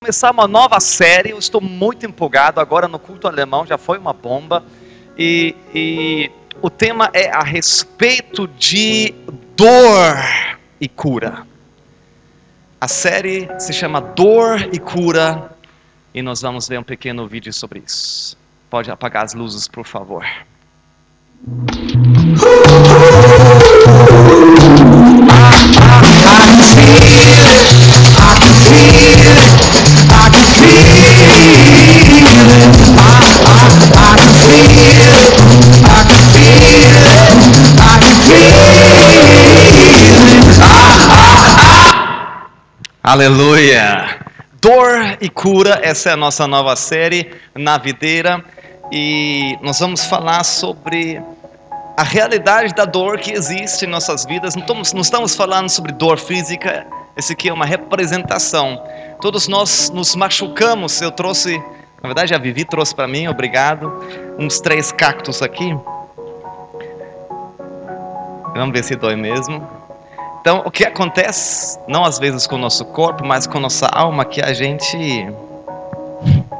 começar uma nova série. Eu estou muito empolgado. Agora no culto alemão já foi uma bomba. E, e o tema é a respeito de dor e cura. A série se chama Dor e Cura. E nós vamos ver um pequeno vídeo sobre isso. Pode apagar as luzes, por favor. Aleluia! Dor e cura, essa é a nossa nova série na videira e nós vamos falar sobre a realidade da dor que existe em nossas vidas. Não estamos, não estamos falando sobre dor física, esse aqui é uma representação. Todos nós nos machucamos. Eu trouxe, na verdade, a Vivi trouxe para mim, obrigado, uns três cactos aqui. Vamos ver se dói mesmo. Então, o que acontece, não às vezes com o nosso corpo, mas com nossa alma, que a gente.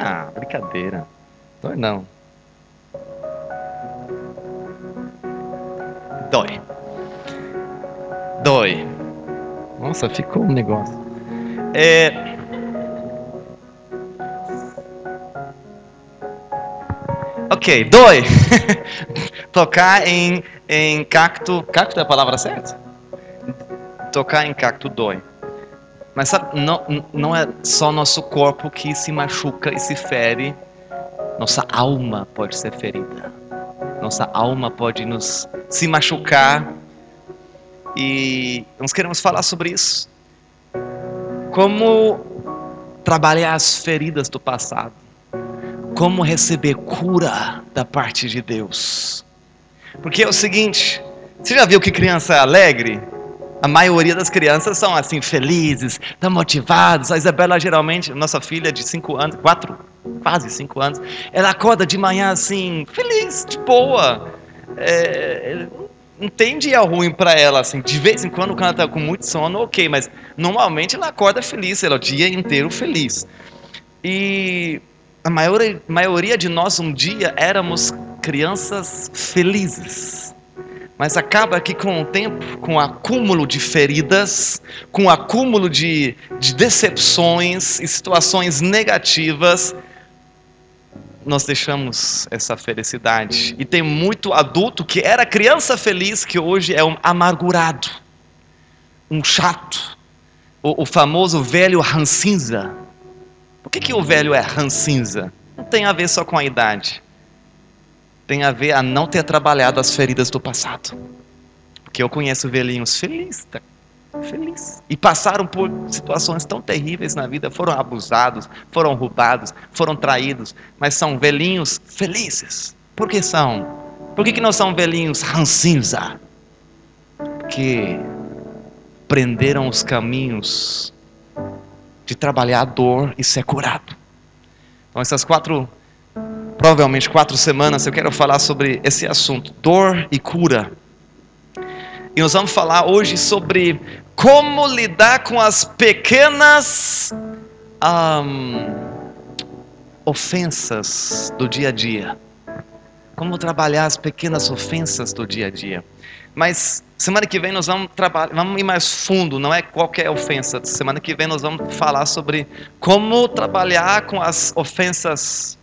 Ah, brincadeira. Dói não. Dói. Dói. Nossa, ficou um negócio. É. Ok, dói. Tocar em em cacto. Cacto é a palavra certa? Tocar em cacto dói. Mas sabe, não, não é só nosso corpo que se machuca e se fere, nossa alma pode ser ferida. Nossa alma pode nos se machucar. E nós queremos falar sobre isso. Como trabalhar as feridas do passado. Como receber cura da parte de Deus porque é o seguinte, você já viu que criança é alegre? A maioria das crianças são assim, felizes, estão motivadas. A Isabela, geralmente, nossa filha de 5 anos, 4, quase 5 anos, ela acorda de manhã assim, feliz, de boa. É, não tem dia ruim para ela, assim. De vez em quando, quando ela está com muito sono, ok, mas normalmente ela acorda feliz, ela é o dia inteiro feliz. E a maioria, maioria de nós um dia éramos crianças felizes. Mas acaba que com o tempo, com o acúmulo de feridas, com o acúmulo de, de decepções e situações negativas, nós deixamos essa felicidade. E tem muito adulto que era criança feliz que hoje é um amargurado, um chato, o, o famoso velho rancinza. Por que, que o velho é rancinza? Não tem a ver só com a idade tem a ver a não ter trabalhado as feridas do passado. Porque eu conheço velhinhos felizes, tá? feliz. E passaram por situações tão terríveis na vida, foram abusados, foram roubados, foram traídos, mas são velhinhos felizes. Por que são? Por que, que não são velhinhos rancinza? Porque prenderam os caminhos de trabalhar a dor e ser curado. Então essas quatro provavelmente quatro semanas, eu quero falar sobre esse assunto, dor e cura. E nós vamos falar hoje sobre como lidar com as pequenas um, ofensas do dia a dia. Como trabalhar as pequenas ofensas do dia a dia. Mas semana que vem nós vamos trabalhar, vamos ir mais fundo, não é qualquer ofensa. Semana que vem nós vamos falar sobre como trabalhar com as ofensas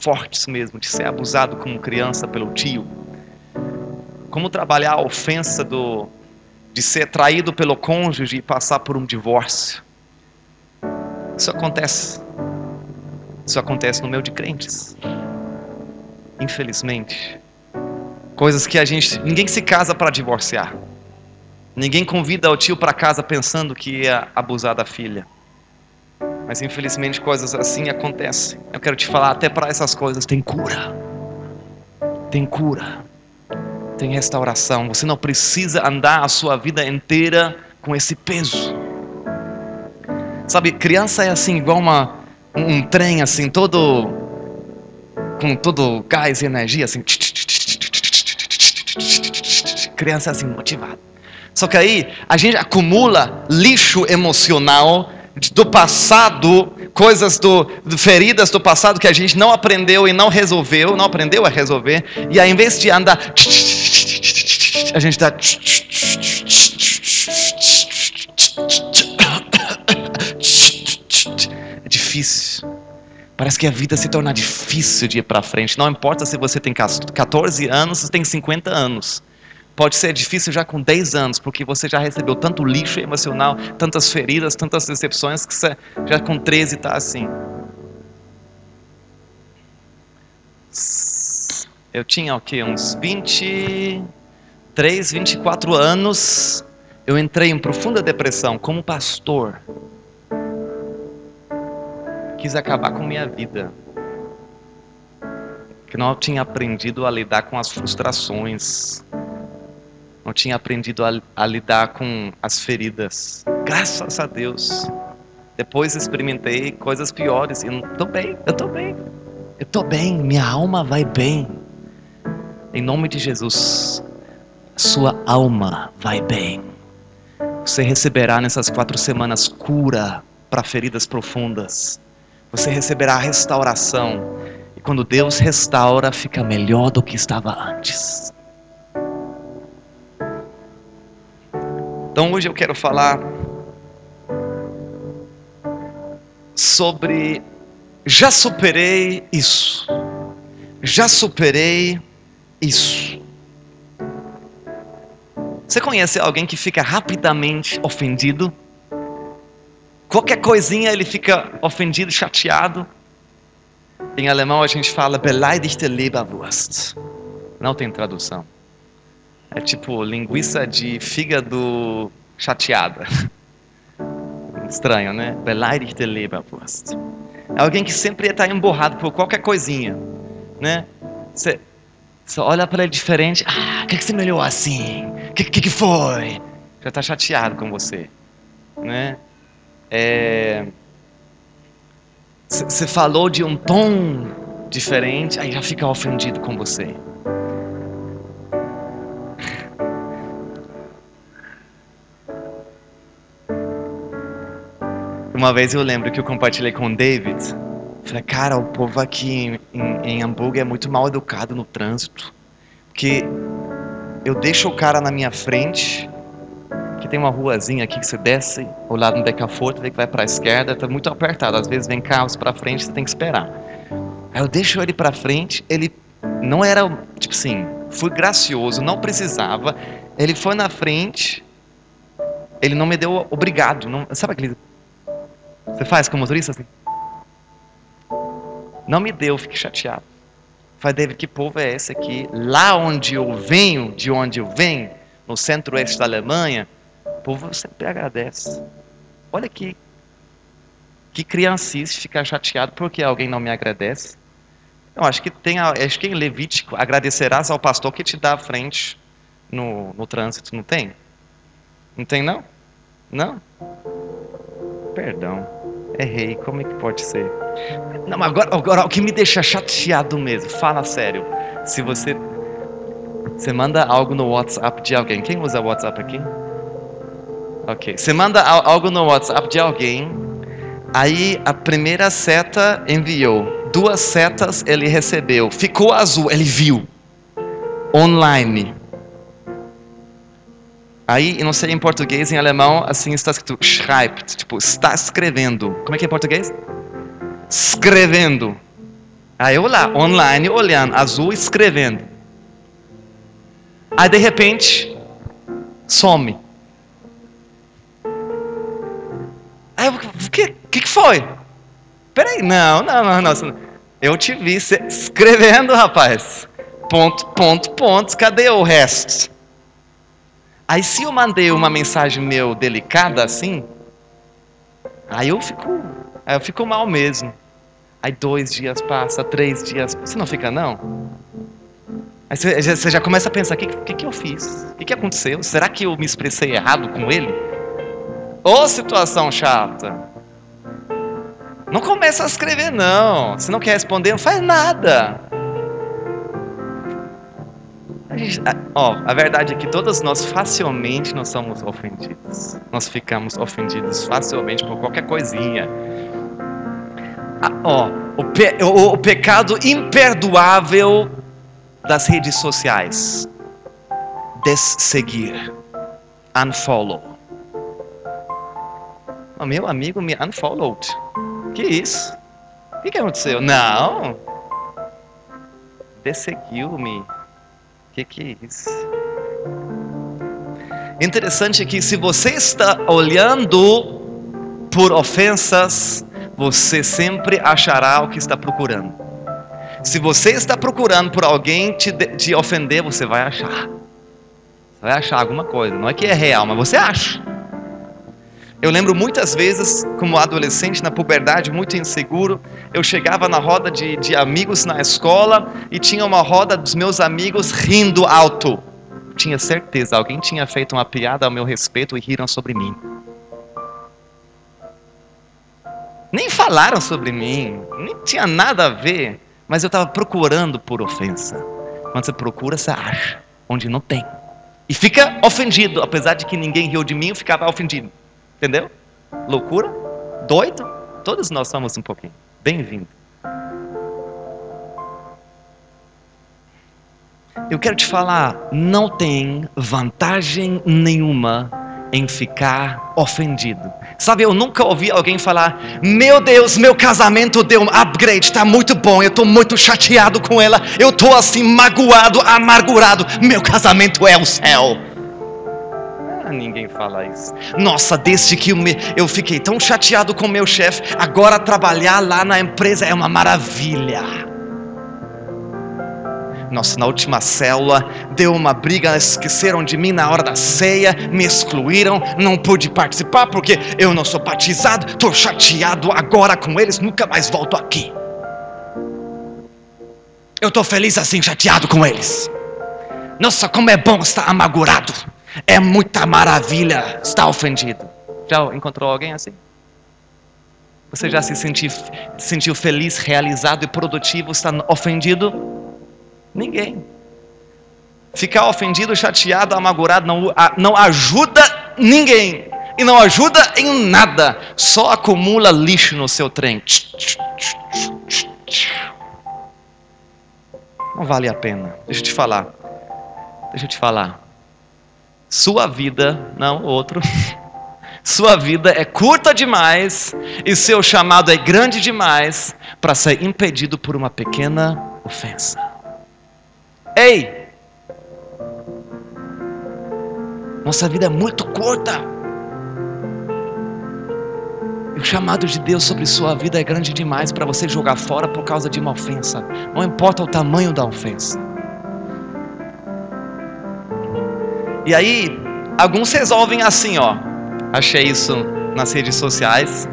fortes mesmo, de ser abusado como criança pelo tio. Como trabalhar a ofensa do, de ser traído pelo cônjuge e passar por um divórcio. Isso acontece. Isso acontece no meio de crentes. Infelizmente. Coisas que a gente. Ninguém se casa para divorciar. Ninguém convida o tio para casa pensando que ia abusar da filha. Mas infelizmente coisas assim acontecem. Eu quero te falar, até para essas coisas tem cura. Tem cura. Tem restauração. Você não precisa andar a sua vida inteira com esse peso. Sabe, criança é assim, igual uma, um, um trem assim, todo com todo gás e energia assim. Criança é assim motivada. Só que aí a gente acumula lixo emocional do passado, coisas do, feridas do passado que a gente não aprendeu e não resolveu, não aprendeu a resolver, e aí, em vez de andar, a gente dá é difícil. Parece que a vida se torna difícil de ir para frente. Não importa se você tem 14 anos, se tem 50 anos. Pode ser difícil já com 10 anos, porque você já recebeu tanto lixo emocional, tantas feridas, tantas decepções, que você já com 13 está assim. Eu tinha o quê? Uns 23, 24 anos. Eu entrei em profunda depressão como pastor quis acabar com minha vida. Que não tinha aprendido a lidar com as frustrações. Não tinha aprendido a, a lidar com as feridas. Graças a Deus. Depois experimentei coisas piores e estou bem, eu estou bem. Eu estou bem, minha alma vai bem. Em nome de Jesus, sua alma vai bem. Você receberá nessas quatro semanas cura para feridas profundas você receberá a restauração. E quando Deus restaura, fica melhor do que estava antes. Então hoje eu quero falar sobre já superei isso. Já superei isso. Você conhece alguém que fica rapidamente ofendido? Qualquer coisinha ele fica ofendido, chateado. Em alemão a gente fala beleidigte Leberwurst. Não tem tradução. É tipo linguiça de fígado chateada. Estranho, né? Beleidigte Leberwurst. É alguém que sempre está emborrado por qualquer coisinha, né? Você, olha para ele diferente. Ah, o que, que você melhorou assim? O que, que, que foi? Já está chateado com você, né? Você é, falou de um tom diferente, aí já fica ofendido com você. Uma vez eu lembro que eu compartilhei com o David. Falei, cara, o povo aqui em, em Hamburgo é muito mal educado no trânsito. Porque eu deixo o cara na minha frente tem uma ruazinha aqui que você desce, ao lado do decaforto, vê que vai para a esquerda, está muito apertado. Às vezes vem carros para frente, você tem que esperar. Aí eu deixo ele para frente, ele não era, tipo assim, fui gracioso, não precisava. Ele foi na frente, ele não me deu obrigado. Não, sabe aquele. Você faz com o motorista assim? Não me deu, fiquei chateado. Falei, David, que povo é esse aqui? Lá onde eu venho, de onde eu venho, no centro-oeste da Alemanha, povo sempre agradece. Olha que, que criancice ficar chateado porque alguém não me agradece. Eu acho que tem, acho que em Levítico agradecerás ao pastor que te dá a frente no, no trânsito, não tem? Não tem não? Não? Perdão, errei, como é que pode ser? Não, agora, agora o que me deixa chateado mesmo, fala sério. Se você você manda algo no WhatsApp de alguém, quem usa WhatsApp aqui? Ok. Você manda algo no WhatsApp de alguém, aí a primeira seta enviou, duas setas ele recebeu, ficou azul, ele viu. Online. Aí, não sei em português, em alemão, assim está escrito schreibt, tipo, está escrevendo. Como é que é em português? Escrevendo. Aí eu lá, online, olhando, azul, escrevendo. Aí de repente, some. Aí eu, o que, que, que foi? Peraí, não, não, não, não. Eu te vi escrevendo, rapaz. Ponto, ponto, pontos, cadê o resto? Aí se eu mandei uma mensagem meu delicada assim, aí eu fico, aí eu fico mal mesmo. Aí dois dias passa, três dias, você não fica não? Aí você já começa a pensar, o que, que, que eu fiz? O que, que aconteceu? Será que eu me expressei errado com ele? Ô situação chata. Não começa a escrever, não. Se não quer responder, não faz nada. A gente, a, ó, a verdade é que todos nós facilmente nós somos ofendidos. Nós ficamos ofendidos facilmente por qualquer coisinha. Ah, ó, o, pe, o, o pecado imperdoável das redes sociais. Desseguir. Unfollow. O meu amigo me unfollowed. Que isso? O que, que aconteceu? Não. Desseguiu-me. Que que é isso? Interessante que se você está olhando por ofensas, você sempre achará o que está procurando. Se você está procurando por alguém te, te ofender, você vai achar. Você vai achar alguma coisa. Não é que é real, mas você acha. Eu lembro muitas vezes, como adolescente, na puberdade, muito inseguro, eu chegava na roda de, de amigos na escola e tinha uma roda dos meus amigos rindo alto. Tinha certeza, alguém tinha feito uma piada ao meu respeito e riram sobre mim. Nem falaram sobre mim, nem tinha nada a ver, mas eu estava procurando por ofensa. Quando você procura, você acha, onde não tem. E fica ofendido, apesar de que ninguém riu de mim, eu ficava ofendido. Entendeu? Loucura? Doido? Todos nós somos um pouquinho. Bem-vindo. Eu quero te falar, não tem vantagem nenhuma em ficar ofendido. Sabe, eu nunca ouvi alguém falar: Meu Deus, meu casamento deu um upgrade, está muito bom, eu estou muito chateado com ela, eu estou assim magoado, amargurado, meu casamento é o céu. Ninguém fala isso. Nossa, desde que eu, fiquei tão chateado com meu chefe, agora trabalhar lá na empresa é uma maravilha. Nossa, na última célula deu uma briga, esqueceram de mim na hora da ceia, me excluíram, não pude participar porque eu não sou batizado, estou chateado agora com eles, nunca mais volto aqui. Eu estou feliz assim, chateado com eles. Nossa, como é bom estar amargurado. É muita maravilha estar ofendido. Já encontrou alguém assim? Você já se sentiu, sentiu feliz, realizado e produtivo estando ofendido? Ninguém. Ficar ofendido, chateado, amargurado não, não ajuda ninguém. E não ajuda em nada. Só acumula lixo no seu trem. Não vale a pena. Deixa eu te falar. Deixa eu te falar. Sua vida, não outro. Sua vida é curta demais e seu chamado é grande demais para ser impedido por uma pequena ofensa. Ei! Nossa vida é muito curta. E o chamado de Deus sobre sua vida é grande demais para você jogar fora por causa de uma ofensa. Não importa o tamanho da ofensa. E aí, alguns resolvem assim, ó. Achei isso nas redes sociais.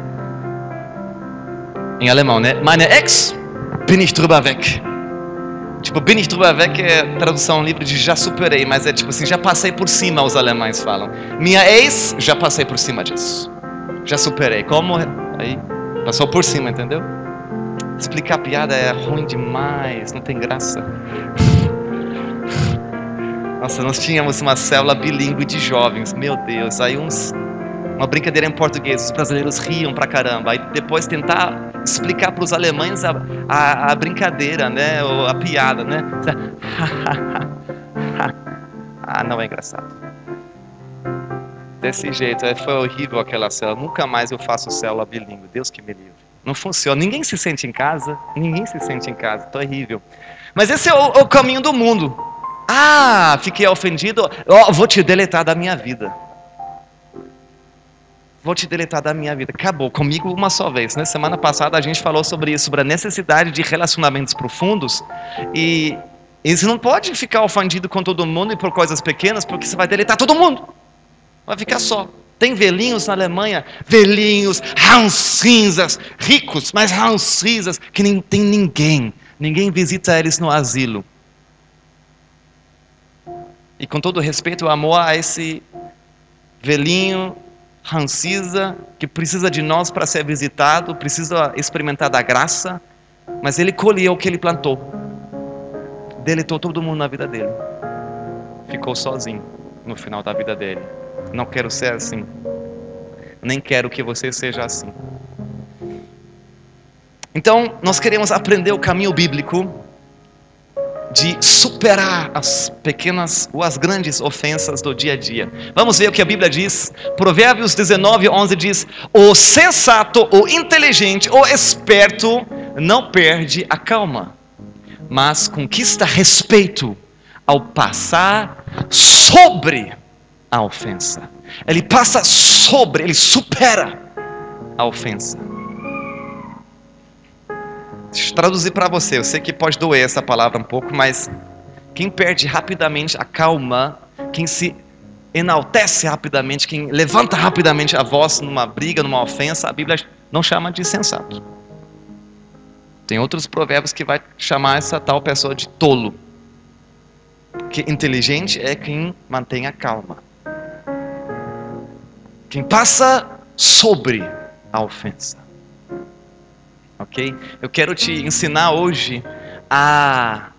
Em alemão, né? Meine Ex bin ich drüber weg. Tipo, bin ich drüber weg é tradução livre de já superei, mas é tipo assim, já passei por cima, os alemães falam. Minha ex, já passei por cima disso. Já superei. Como? Aí, passou por cima, entendeu? Explicar piada é ruim demais, não tem graça. Nossa, nós tínhamos uma célula bilíngue de jovens, meu Deus, aí uns uma brincadeira em português, os brasileiros riam pra caramba. Aí depois tentar explicar para os alemães a, a, a, brincadeira, né? Ou a piada, né? ah, não é engraçado. Desse jeito, é, foi horrível aquela célula. Nunca mais eu faço célula bilíngue. Deus que me livre. Não funciona. Ninguém se sente em casa. Ninguém se sente em casa. Terrível. Mas esse é o, o caminho do mundo. Ah, fiquei ofendido. Oh, vou te deletar da minha vida vou te deletar da minha vida. Acabou comigo uma só vez. Né? Semana passada a gente falou sobre isso, sobre a necessidade de relacionamentos profundos. E, e você não pode ficar ofendido com todo mundo e por coisas pequenas, porque você vai deletar todo mundo. Vai ficar só. Tem velhinhos na Alemanha, velhinhos, rancinzas, ricos, mas rancinzas, que nem tem ninguém. Ninguém visita eles no asilo. E com todo respeito amor a esse velhinho rancisa, que precisa de nós para ser visitado, precisa experimentar da graça, mas ele colheu o que ele plantou. Deletou todo mundo na vida dele. ficou sozinho no final da vida dele. Não quero ser assim. Nem quero que você seja assim. Então, nós queremos aprender o caminho bíblico de superar as pequenas ou as grandes ofensas do dia a dia. Vamos ver o que a Bíblia diz. Provérbios 19, 11 diz: O sensato, o inteligente, o esperto não perde a calma, mas conquista respeito ao passar sobre a ofensa. Ele passa sobre, ele supera a ofensa. Traduzir para você. Eu sei que pode doer essa palavra um pouco, mas quem perde rapidamente a calma, quem se enaltece rapidamente, quem levanta rapidamente a voz numa briga, numa ofensa, a Bíblia não chama de sensato. Tem outros provérbios que vai chamar essa tal pessoa de tolo. Que inteligente é quem mantém a calma. Quem passa sobre a ofensa ok? Eu quero te ensinar hoje a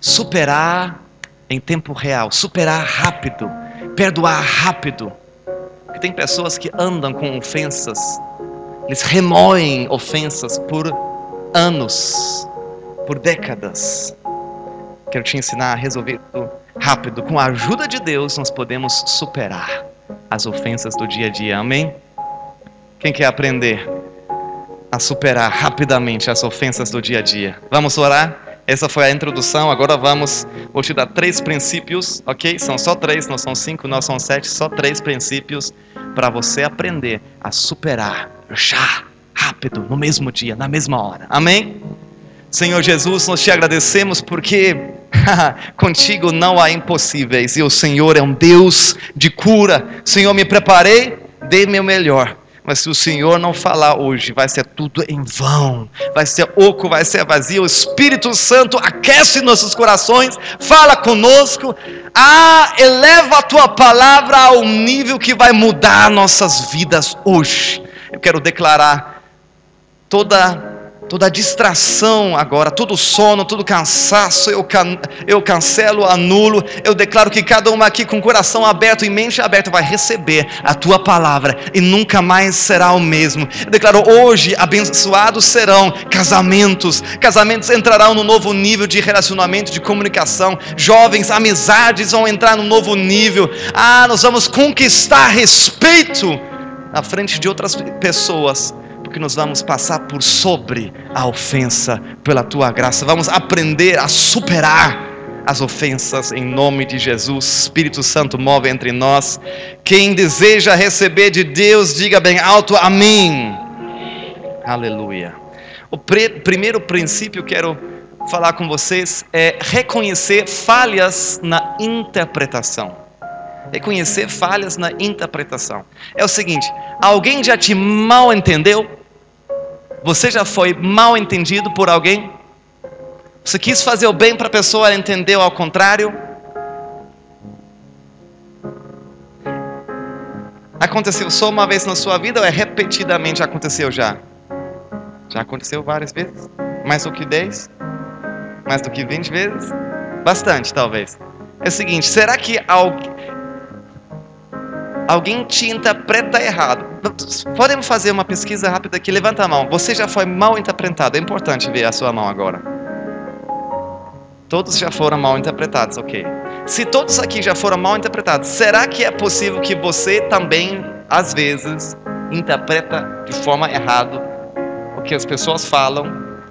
superar em tempo real, superar rápido, perdoar rápido. Porque tem pessoas que andam com ofensas, eles remoem ofensas por anos, por décadas. Quero te ensinar a resolver tudo rápido. Com a ajuda de Deus, nós podemos superar as ofensas do dia a dia. Amém? Quem quer aprender? A superar rapidamente as ofensas do dia a dia. Vamos orar? Essa foi a introdução. Agora vamos. Vou te dar três princípios, ok? São só três, não são cinco, não são sete, só três princípios para você aprender a superar já, rápido, no mesmo dia, na mesma hora. Amém? Senhor Jesus, nós te agradecemos porque contigo não há impossíveis e o Senhor é um Deus de cura. Senhor, me preparei, dei meu melhor mas se o Senhor não falar hoje, vai ser tudo em vão, vai ser oco, vai ser vazio. O Espírito Santo aquece nossos corações, fala conosco, ah, eleva a tua palavra ao nível que vai mudar nossas vidas hoje. Eu quero declarar toda toda distração agora, todo sono, todo cansaço, eu, can, eu cancelo, anulo. Eu declaro que cada uma aqui com coração aberto e mente aberta vai receber a tua palavra e nunca mais será o mesmo. Eu declaro hoje abençoados serão casamentos, casamentos entrarão no novo nível de relacionamento, de comunicação. Jovens, amizades vão entrar no novo nível. Ah, nós vamos conquistar respeito na frente de outras pessoas porque nós vamos passar por sobre a ofensa pela tua graça. Vamos aprender a superar as ofensas em nome de Jesus. Espírito Santo move entre nós. Quem deseja receber de Deus, diga bem alto amém. Aleluia. O primeiro princípio que quero falar com vocês é reconhecer falhas na interpretação. Reconhecer falhas na interpretação. É o seguinte: alguém já te mal entendeu? Você já foi mal entendido por alguém? Você quis fazer o bem para a pessoa, ela entendeu ao contrário? Aconteceu só uma vez na sua vida ou é repetidamente aconteceu já? Já aconteceu várias vezes? Mais do que 10? Mais do que 20 vezes? Bastante, talvez. É o seguinte, será que alguém te interpreta errado. Podemos fazer uma pesquisa rápida aqui. Levanta a mão. Você já foi mal interpretado. É importante ver a sua mão agora. Todos já foram mal interpretados, ok. Se todos aqui já foram mal interpretados, será que é possível que você também, às vezes, interpreta de forma errada o que as pessoas falam,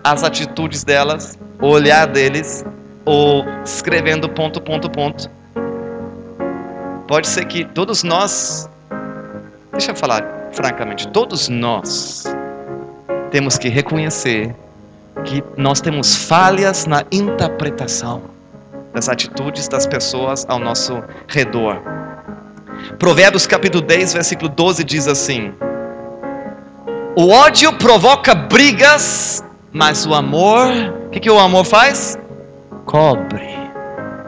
as atitudes delas, o olhar deles, ou escrevendo ponto, ponto, ponto? Pode ser que todos nós, deixa eu falar francamente, todos nós temos que reconhecer que nós temos falhas na interpretação das atitudes das pessoas ao nosso redor. Provérbios capítulo 10, versículo 12 diz assim: O ódio provoca brigas, mas o amor, o que, que o amor faz? Cobre.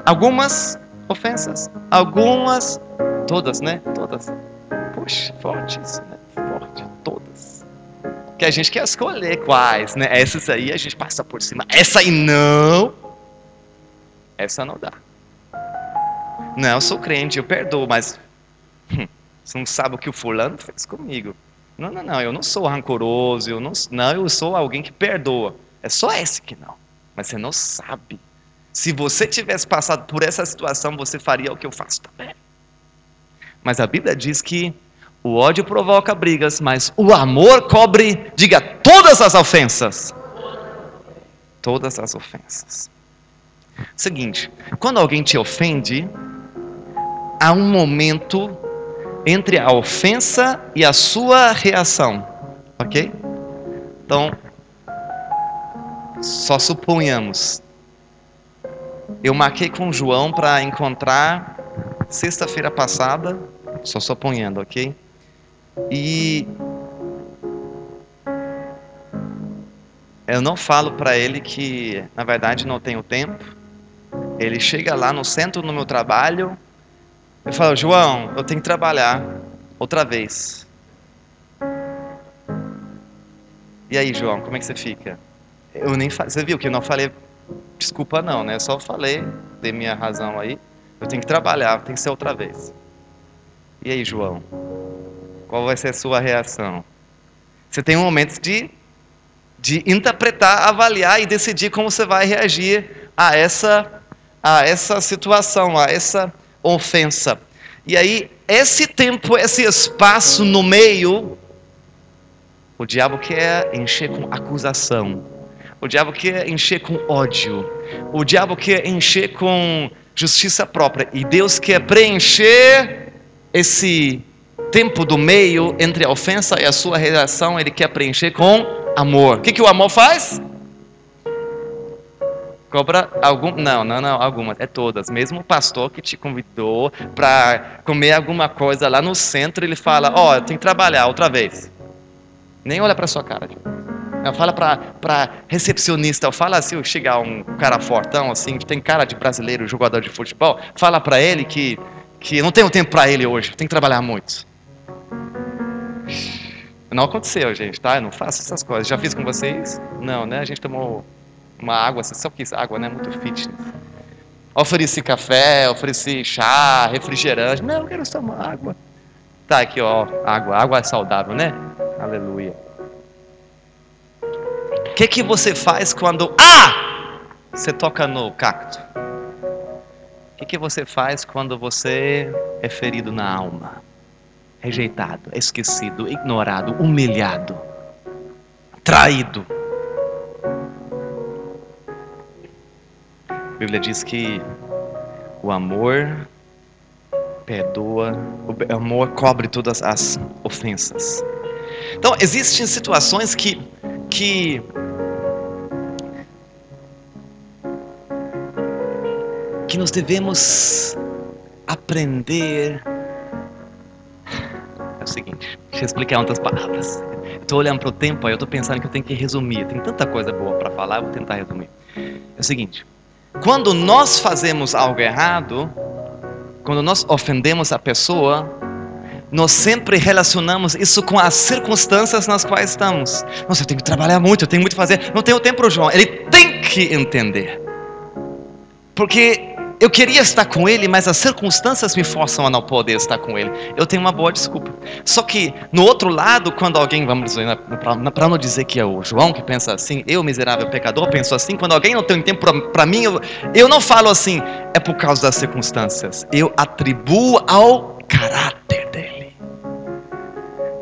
Algumas ofensas. Algumas, todas, né? Todas. Puxa, forte isso, né? Forte, todas. Que a gente quer escolher quais, né? Essas aí a gente passa por cima. Essa aí não. Essa não dá. Não, eu sou crente, eu perdoo, mas hum, você não sabe o que o fulano fez comigo. Não, não, não, eu não sou rancoroso, eu não, não, eu sou alguém que perdoa. É só esse que não. Mas você não sabe. Se você tivesse passado por essa situação, você faria o que eu faço também. Mas a Bíblia diz que o ódio provoca brigas, mas o amor cobre, diga, todas as ofensas. Todas as ofensas. Seguinte, quando alguém te ofende, há um momento entre a ofensa e a sua reação, ok? Então, só suponhamos. Eu marquei com o João para encontrar sexta-feira passada, só suponhando, ok? E eu não falo para ele que, na verdade, não tenho tempo. Ele chega lá no centro do meu trabalho, eu falo, João, eu tenho que trabalhar outra vez. E aí, João, como é que você fica? Eu nem falei, você viu que eu não falei desculpa não, né? Eu só falei, dei minha razão aí. Eu tenho que trabalhar, tem que ser outra vez. E aí, João? Qual vai ser a sua reação? Você tem um momento de, de interpretar, avaliar e decidir como você vai reagir a essa, a essa situação, a essa ofensa. E aí, esse tempo, esse espaço no meio, o diabo quer encher com acusação. O diabo quer encher com ódio. O diabo quer encher com justiça própria. E Deus quer preencher esse tempo do meio entre a ofensa e a sua reação. Ele quer preencher com amor. O que, que o amor faz? Cobra algum, não, não, não, algumas, é todas. Mesmo o pastor que te convidou para comer alguma coisa lá no centro, ele fala: Ó, oh, tenho que trabalhar outra vez. Nem olha para sua cara. Fala para recepcionista, fala assim, chegar um cara fortão assim, que tem cara de brasileiro, jogador de futebol, fala para ele que que eu não tenho tempo para ele hoje, tem que trabalhar muito. Não aconteceu, gente, tá? Eu não faço essas coisas. Já fiz com vocês? Não, né? A gente tomou uma água, você só quis água, né? Muito fitness. Ofereci café, ofereci chá, refrigerante. Não, eu quero uma água. Tá aqui, ó, água. Água é saudável, né? Aleluia. Que que você faz quando ah, você toca no cacto? O que que você faz quando você é ferido na alma? Rejeitado, esquecido, ignorado, humilhado, traído. A Bíblia diz que o amor perdoa, o amor cobre todas as ofensas. Então, existem situações que, que que nós devemos aprender. É o seguinte, deixa eu explicar em outras palavras. Estou olhando para o tempo, aí eu estou pensando que eu tenho que resumir. Tem tanta coisa boa para falar, eu vou tentar resumir. É o seguinte: quando nós fazemos algo errado, quando nós ofendemos a pessoa, nós sempre relacionamos isso com as circunstâncias nas quais estamos. Nossa, eu tenho que trabalhar muito, eu tenho muito a fazer. Não tenho tempo João. Ele tem que entender. Porque eu queria estar com ele, mas as circunstâncias me forçam a não poder estar com ele. Eu tenho uma boa desculpa. Só que, no outro lado, quando alguém, vamos dizer, para não dizer que é o João que pensa assim, eu, miserável pecador, penso assim, quando alguém não tem tempo para mim, eu, eu não falo assim, é por causa das circunstâncias. Eu atribuo ao caráter dele.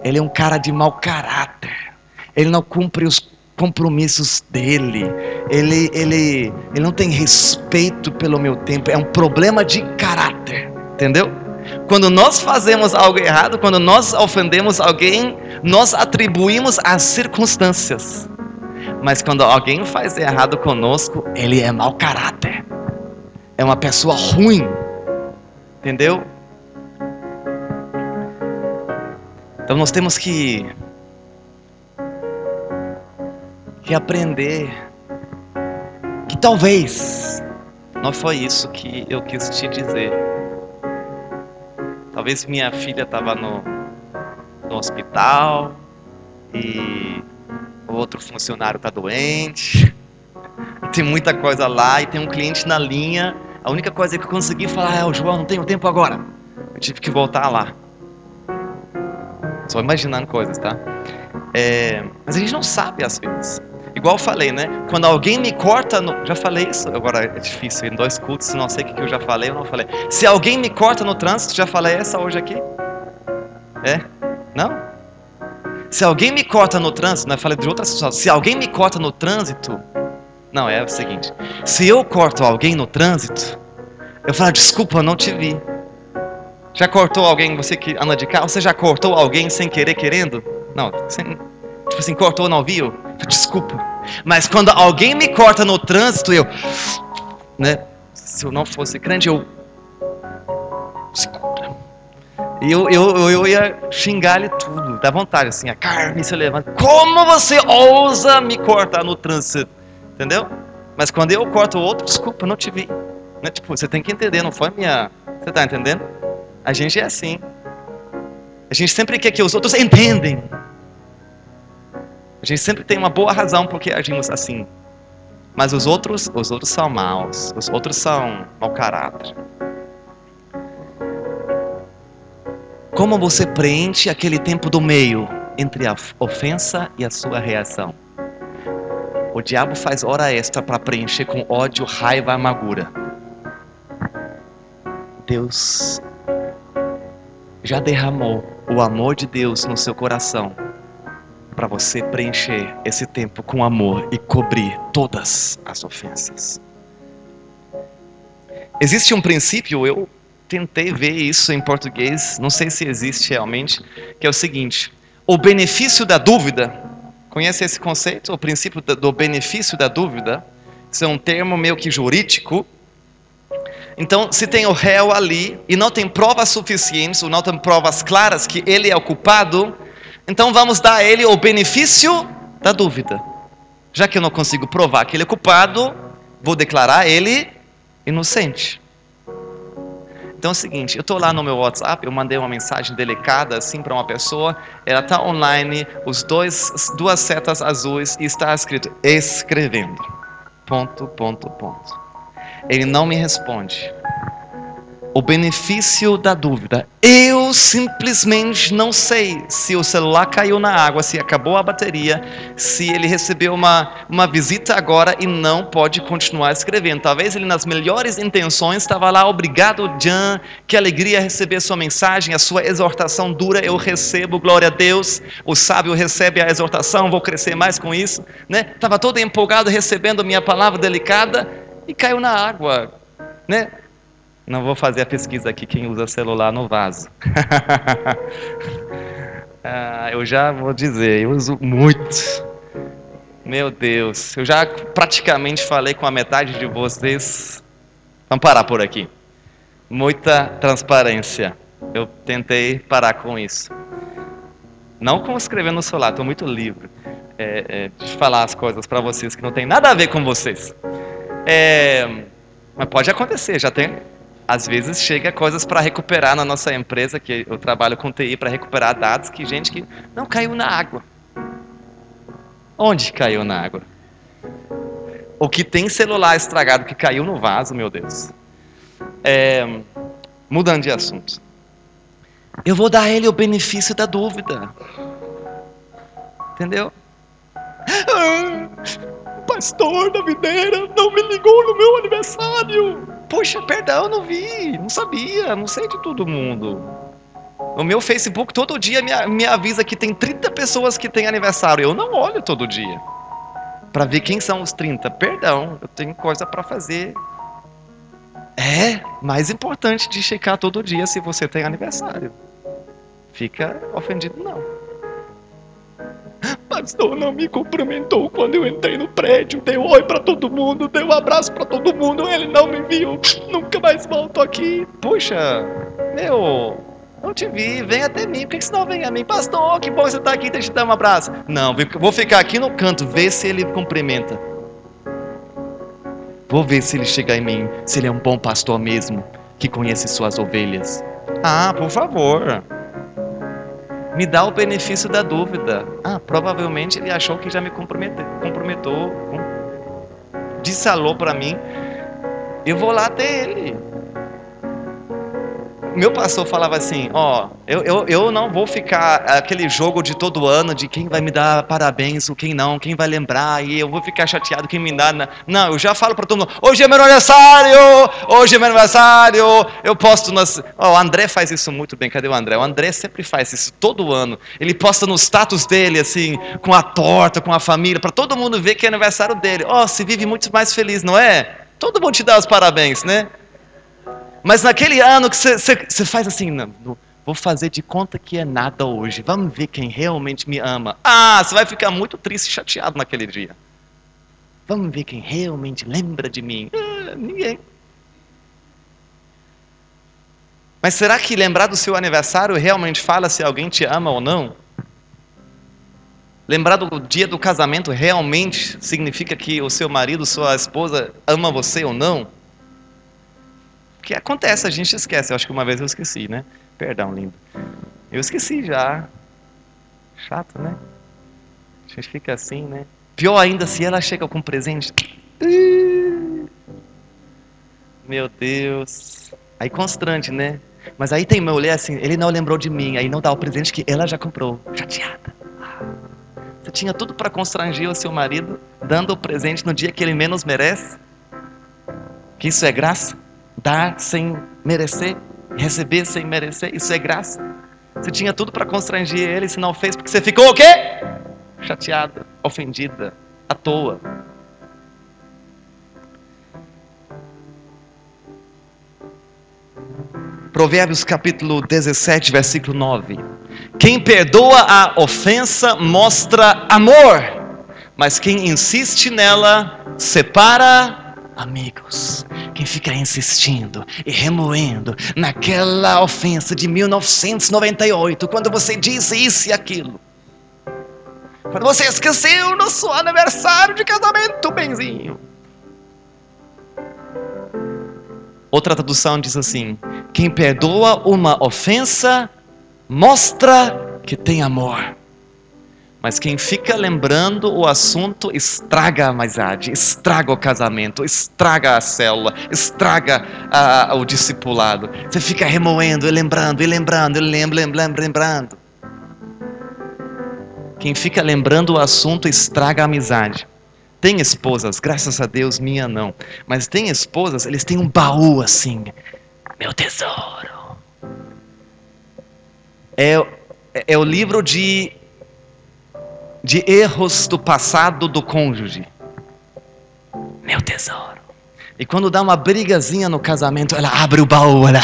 Ele é um cara de mau caráter. Ele não cumpre os compromissos dele. Ele, ele, ele não tem respeito pelo meu tempo. É um problema de caráter. Entendeu? Quando nós fazemos algo errado, quando nós ofendemos alguém, nós atribuímos as circunstâncias. Mas quando alguém faz errado conosco, ele é mau caráter. É uma pessoa ruim. Entendeu? Então nós temos que que aprender que talvez não foi isso que eu quis te dizer. Talvez minha filha estava no, no hospital e o outro funcionário está doente. Tem muita coisa lá e tem um cliente na linha. A única coisa que eu consegui falar é: o João, não tenho tempo agora. Eu tive que voltar lá. Só imaginando coisas, tá? É, mas a gente não sabe às vezes. Igual eu falei, né? Quando alguém me corta no. Já falei isso, agora é difícil, em dois cultos, não sei o que eu já falei ou não falei. Se alguém me corta no trânsito, já falei essa hoje aqui? É? Não? Se alguém me corta no trânsito, eu falei de outras pessoas. Se alguém me corta no trânsito. Não, é o seguinte. Se eu corto alguém no trânsito, eu falo, desculpa, eu não te vi. Já cortou alguém, você que anda de carro, você já cortou alguém sem querer, querendo? Não, sem, tipo assim, cortou, não viu? Desculpa. Mas quando alguém me corta no trânsito, eu, né? Se eu não fosse crente, eu segura. Eu, eu, eu ia xingar ele tudo, dá vontade, assim, a carne se levanta. Como você ousa me cortar no trânsito? Entendeu? Mas quando eu corto o outro, desculpa, não te vi. Né? Tipo, você tem que entender, não foi minha. Você está entendendo? A gente é assim. A gente sempre quer que os outros entendem. A gente sempre tem uma boa razão por que agimos assim. Mas os outros, os outros são maus. Os outros são mau caráter. Como você preenche aquele tempo do meio entre a ofensa e a sua reação? O diabo faz hora extra para preencher com ódio, raiva, amargura. Deus já derramou o amor de Deus no seu coração para você preencher esse tempo com amor e cobrir todas as ofensas. Existe um princípio, eu tentei ver isso em português, não sei se existe realmente, que é o seguinte: o benefício da dúvida. Conhece esse conceito? O princípio do benefício da dúvida? Isso é um termo meio que jurídico. Então, se tem o réu ali e não tem provas suficientes, ou não tem provas claras que ele é o culpado, então vamos dar a ele o benefício da dúvida. Já que eu não consigo provar que ele é culpado, vou declarar ele inocente. Então é o seguinte, eu estou lá no meu WhatsApp, eu mandei uma mensagem delicada assim para uma pessoa, ela está online, os dois, duas setas azuis e está escrito escrevendo. Ponto, ponto, ponto. Ele não me responde o benefício da dúvida. Eu simplesmente não sei se o celular caiu na água, se acabou a bateria, se ele recebeu uma, uma visita agora e não pode continuar escrevendo. Talvez ele, nas melhores intenções, estava lá, obrigado, Jan, que alegria receber sua mensagem, a sua exortação dura eu recebo, glória a Deus. O sábio recebe a exortação, vou crescer mais com isso. Né? Estava todo empolgado recebendo a minha palavra delicada e caiu na água. Né? Não vou fazer a pesquisa aqui quem usa celular no vaso. ah, eu já vou dizer, eu uso muito. Meu Deus, eu já praticamente falei com a metade de vocês. Vamos parar por aqui. Muita transparência. Eu tentei parar com isso. Não com escrever no celular, estou muito livre é, é, de falar as coisas para vocês que não tem nada a ver com vocês. É, mas pode acontecer, já tem às vezes chega coisas para recuperar na nossa empresa, que eu trabalho com TI para recuperar dados, que gente que não caiu na água. Onde caiu na água? O que tem celular estragado que caiu no vaso, meu Deus. É, mudando de assunto. Eu vou dar a ele o benefício da dúvida. Entendeu? Ah, pastor da videira não me ligou no meu aniversário. Poxa, perdão, não vi, não sabia, não sei de todo mundo. O meu Facebook todo dia me, me avisa que tem 30 pessoas que têm aniversário. Eu não olho todo dia para ver quem são os 30. Perdão, eu tenho coisa para fazer. É mais importante de checar todo dia se você tem aniversário. Fica ofendido não. Pastor não me cumprimentou quando eu entrei no prédio, deu oi para todo mundo, deu um abraço para todo mundo, ele não me viu, nunca mais volto aqui. Puxa, meu, não te vi, vem até mim, por que você não vem a mim? Pastor, que bom você está aqui, deixa eu te dar um abraço. Não, vou ficar aqui no canto, ver se ele cumprimenta. Vou ver se ele chega em mim, se ele é um bom pastor mesmo, que conhece suas ovelhas. Ah, por favor me dá o benefício da dúvida. Ah, provavelmente ele achou que já me comprometeu, comprometeu alô para mim. eu vou lá até ele. Meu pastor falava assim: Ó, eu, eu, eu não vou ficar aquele jogo de todo ano de quem vai me dar parabéns ou quem não, quem vai lembrar, e eu vou ficar chateado quem me dá. Não, eu já falo para todo mundo: hoje é meu aniversário, hoje é meu aniversário. Eu posto nas. Ó, o André faz isso muito bem. Cadê o André? O André sempre faz isso todo ano. Ele posta no status dele, assim, com a torta, com a família, para todo mundo ver que é aniversário dele. Ó, se vive muito mais feliz, não é? Todo mundo te dá os parabéns, né? Mas naquele ano que você faz assim, não, vou fazer de conta que é nada hoje. Vamos ver quem realmente me ama. Ah, você vai ficar muito triste e chateado naquele dia. Vamos ver quem realmente lembra de mim. Ah, ninguém. Mas será que lembrar do seu aniversário realmente fala se alguém te ama ou não? Lembrar do dia do casamento realmente significa que o seu marido, sua esposa ama você ou não? Porque acontece, a gente esquece. Eu acho que uma vez eu esqueci, né? Perdão, lindo. Eu esqueci já. Chato, né? A gente fica assim, né? Pior ainda se ela chega com um presente. Meu Deus. Aí constante, né? Mas aí tem uma mulher assim, ele não lembrou de mim, aí não dá o presente que ela já comprou. Chateada. Você tinha tudo para constranger o seu marido, dando o presente no dia que ele menos merece. Que isso é graça? Dar sem merecer, receber sem merecer, isso é graça. Você tinha tudo para constranger ele, se não fez, porque você ficou o quê? Chateada, ofendida, à toa. Provérbios capítulo 17, versículo 9. Quem perdoa a ofensa mostra amor, mas quem insiste nela separa amigos quem fica insistindo e remoendo naquela ofensa de 1998, quando você disse isso e aquilo. Quando você esqueceu no seu aniversário de casamento, benzinho. Outra tradução diz assim: quem perdoa uma ofensa mostra que tem amor. Mas quem fica lembrando o assunto estraga a amizade, estraga o casamento, estraga a célula, estraga a, o discipulado. Você fica remoendo e lembrando, e lembrando, e lembra, lembra, lembrando. Quem fica lembrando o assunto estraga a amizade. Tem esposas, graças a Deus, minha não. Mas tem esposas, eles têm um baú assim. Meu tesouro. É, é o livro de de erros do passado do cônjuge. Meu tesouro. E quando dá uma brigazinha no casamento, ela abre o baú, ela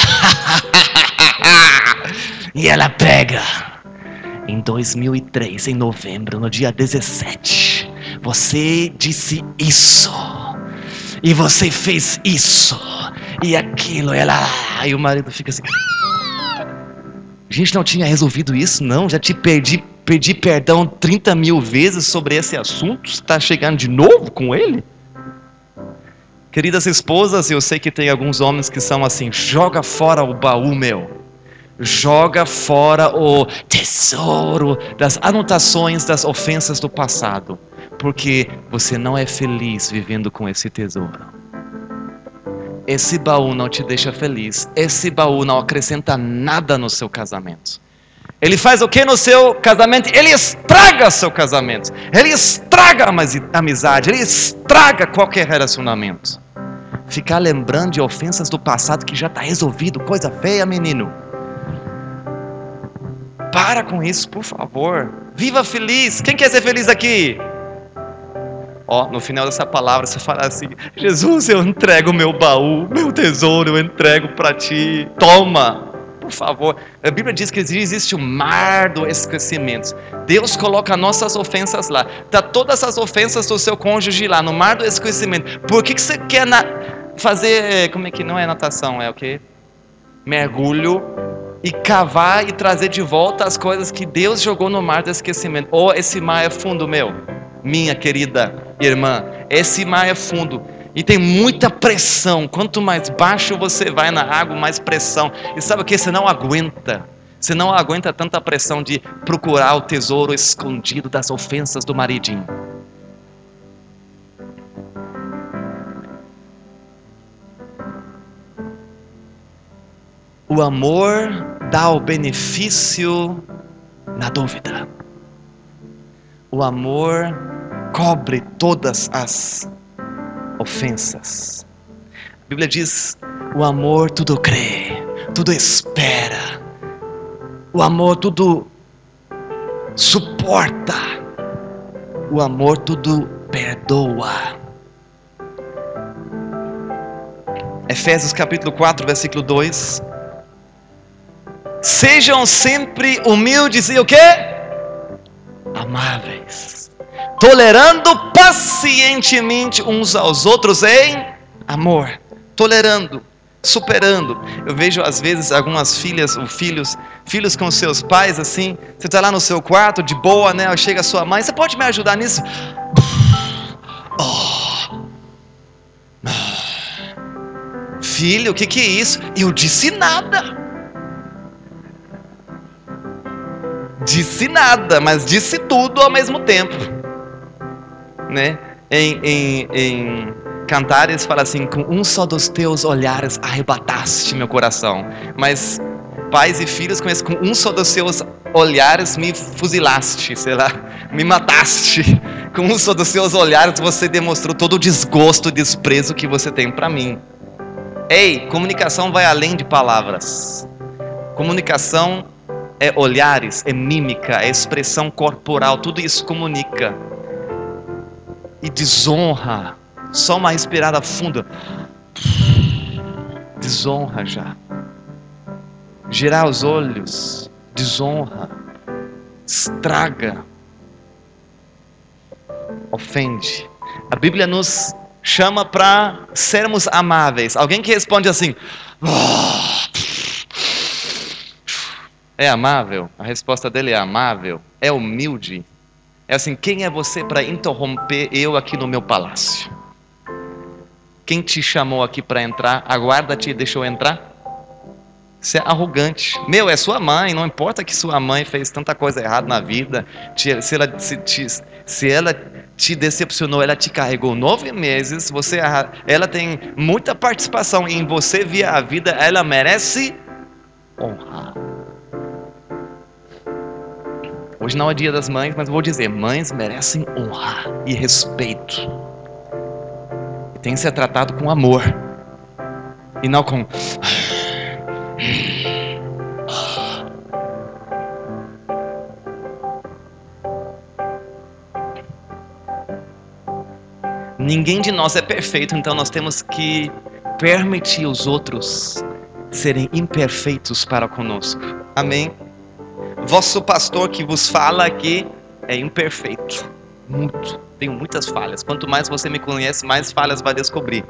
e ela pega. Em 2003, em novembro, no dia 17, você disse isso. E você fez isso. E aquilo, ela. E o marido fica assim. Gente não tinha resolvido isso, não. Já te perdi pedir perdão 30 mil vezes sobre esse assunto? Está chegando de novo com ele? Queridas esposas, eu sei que tem alguns homens que são assim: joga fora o baú meu, joga fora o tesouro das anotações das ofensas do passado, porque você não é feliz vivendo com esse tesouro. Esse baú não te deixa feliz, esse baú não acrescenta nada no seu casamento. Ele faz o que no seu casamento? Ele estraga seu casamento. Ele estraga a amizade. Ele estraga qualquer relacionamento. Ficar lembrando de ofensas do passado que já está resolvido, coisa feia, menino. Para com isso, por favor. Viva feliz. Quem quer ser feliz aqui? Ó, no final dessa palavra você fala assim: Jesus, eu entrego meu baú, meu tesouro, eu entrego para ti. Toma por favor. A Bíblia diz que existe o mar do esquecimento. Deus coloca nossas ofensas lá. Tá todas as ofensas do seu cônjuge lá no mar do esquecimento. Por que, que você quer na... fazer, como é que não é natação, é o que? Mergulho e cavar e trazer de volta as coisas que Deus jogou no mar do esquecimento. Oh, esse mar é fundo, meu, minha querida irmã, esse mar é fundo. E tem muita pressão. Quanto mais baixo você vai na água, mais pressão. E sabe o que? Você não aguenta. Você não aguenta tanta pressão de procurar o tesouro escondido das ofensas do maridinho. O amor dá o benefício na dúvida. O amor cobre todas as ofensas. A Bíblia diz: o amor tudo crê, tudo espera. O amor tudo suporta. O amor tudo perdoa. Efésios capítulo 4, versículo 2. Sejam sempre humildes e o quê? Amáveis. Tolerando pacientemente uns aos outros em amor. Tolerando, superando. Eu vejo às vezes algumas filhas ou filhos, filhos com seus pais assim. Você está lá no seu quarto de boa, né? Chega a sua mãe, você pode me ajudar nisso? Oh. Filho, o que, que é isso? Eu disse nada. Disse nada, mas disse tudo ao mesmo tempo. Né? Em, em, em Cantares fala assim: com um só dos teus olhares arrebataste meu coração. Mas pais e filhos conhecem com um só dos seus olhares me fuzilaste, sei lá, me mataste. Com um só dos seus olhares você demonstrou todo o desgosto e desprezo que você tem para mim. Ei, comunicação vai além de palavras. Comunicação é olhares, é mímica, é expressão corporal, tudo isso comunica. E desonra, só uma respirada funda. Desonra já. Girar os olhos, desonra, estraga, ofende. A Bíblia nos chama para sermos amáveis. Alguém que responde assim: É amável? A resposta dele é amável, é humilde. É assim: quem é você para interromper eu aqui no meu palácio? Quem te chamou aqui para entrar? Aguarda-te e deixou entrar? Você é arrogante. Meu, é sua mãe. Não importa que sua mãe fez tanta coisa errada na vida. Se ela, se, se ela te decepcionou, ela te carregou nove meses, você, ela tem muita participação em você via a vida, ela merece honra. Hoje não é dia das mães, mas vou dizer, mães merecem honra e respeito. E tem que ser tratado com amor. E não com Ninguém de nós é perfeito, então nós temos que permitir os outros serem imperfeitos para conosco. Amém? Vosso pastor que vos fala aqui é imperfeito. Muito. Tenho muitas falhas. Quanto mais você me conhece, mais falhas vai descobrir.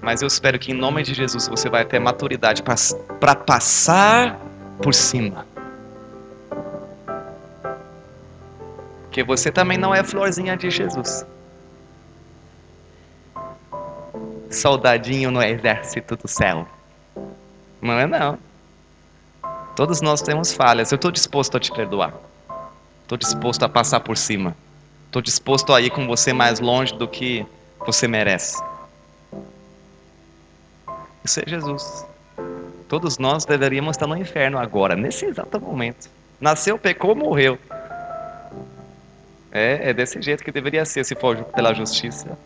Mas eu espero que em nome de Jesus você vai ter maturidade para passar por cima. Porque você também não é florzinha de Jesus. soldadinho no exército do céu. Não é não. Todos nós temos falhas. Eu estou disposto a te perdoar. Estou disposto a passar por cima. Estou disposto a ir com você mais longe do que você merece. Isso é Jesus. Todos nós deveríamos estar no inferno agora, nesse exato momento. Nasceu, pecou, morreu. É, é desse jeito que deveria ser se for pela justiça.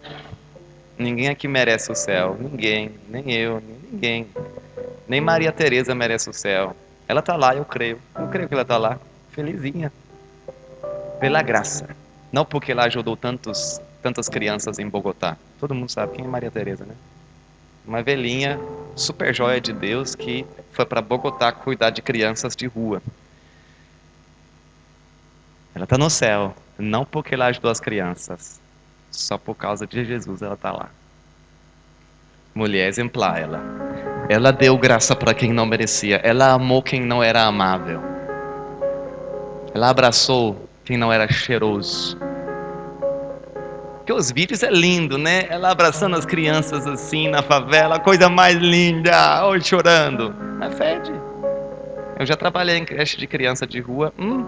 Ninguém aqui merece o céu. Ninguém. Nem eu. Ninguém. Nem Maria Teresa merece o céu. Ela está lá, eu creio. Eu creio que ela está lá. Felizinha. Pela graça. Não porque ela ajudou tantos, tantas crianças em Bogotá. Todo mundo sabe quem é Maria Teresa, né? Uma velhinha super joia de Deus que foi para Bogotá cuidar de crianças de rua. Ela está no céu, não porque ela ajudou as crianças, só por causa de Jesus ela está lá. Mulher exemplar ela. Ela deu graça para quem não merecia. Ela amou quem não era amável. Ela abraçou quem não era cheiroso. Porque os vídeos é lindo, né? Ela abraçando as crianças assim na favela, coisa mais linda, oi chorando. Mas fede. Eu já trabalhei em creche de criança de rua. Hum,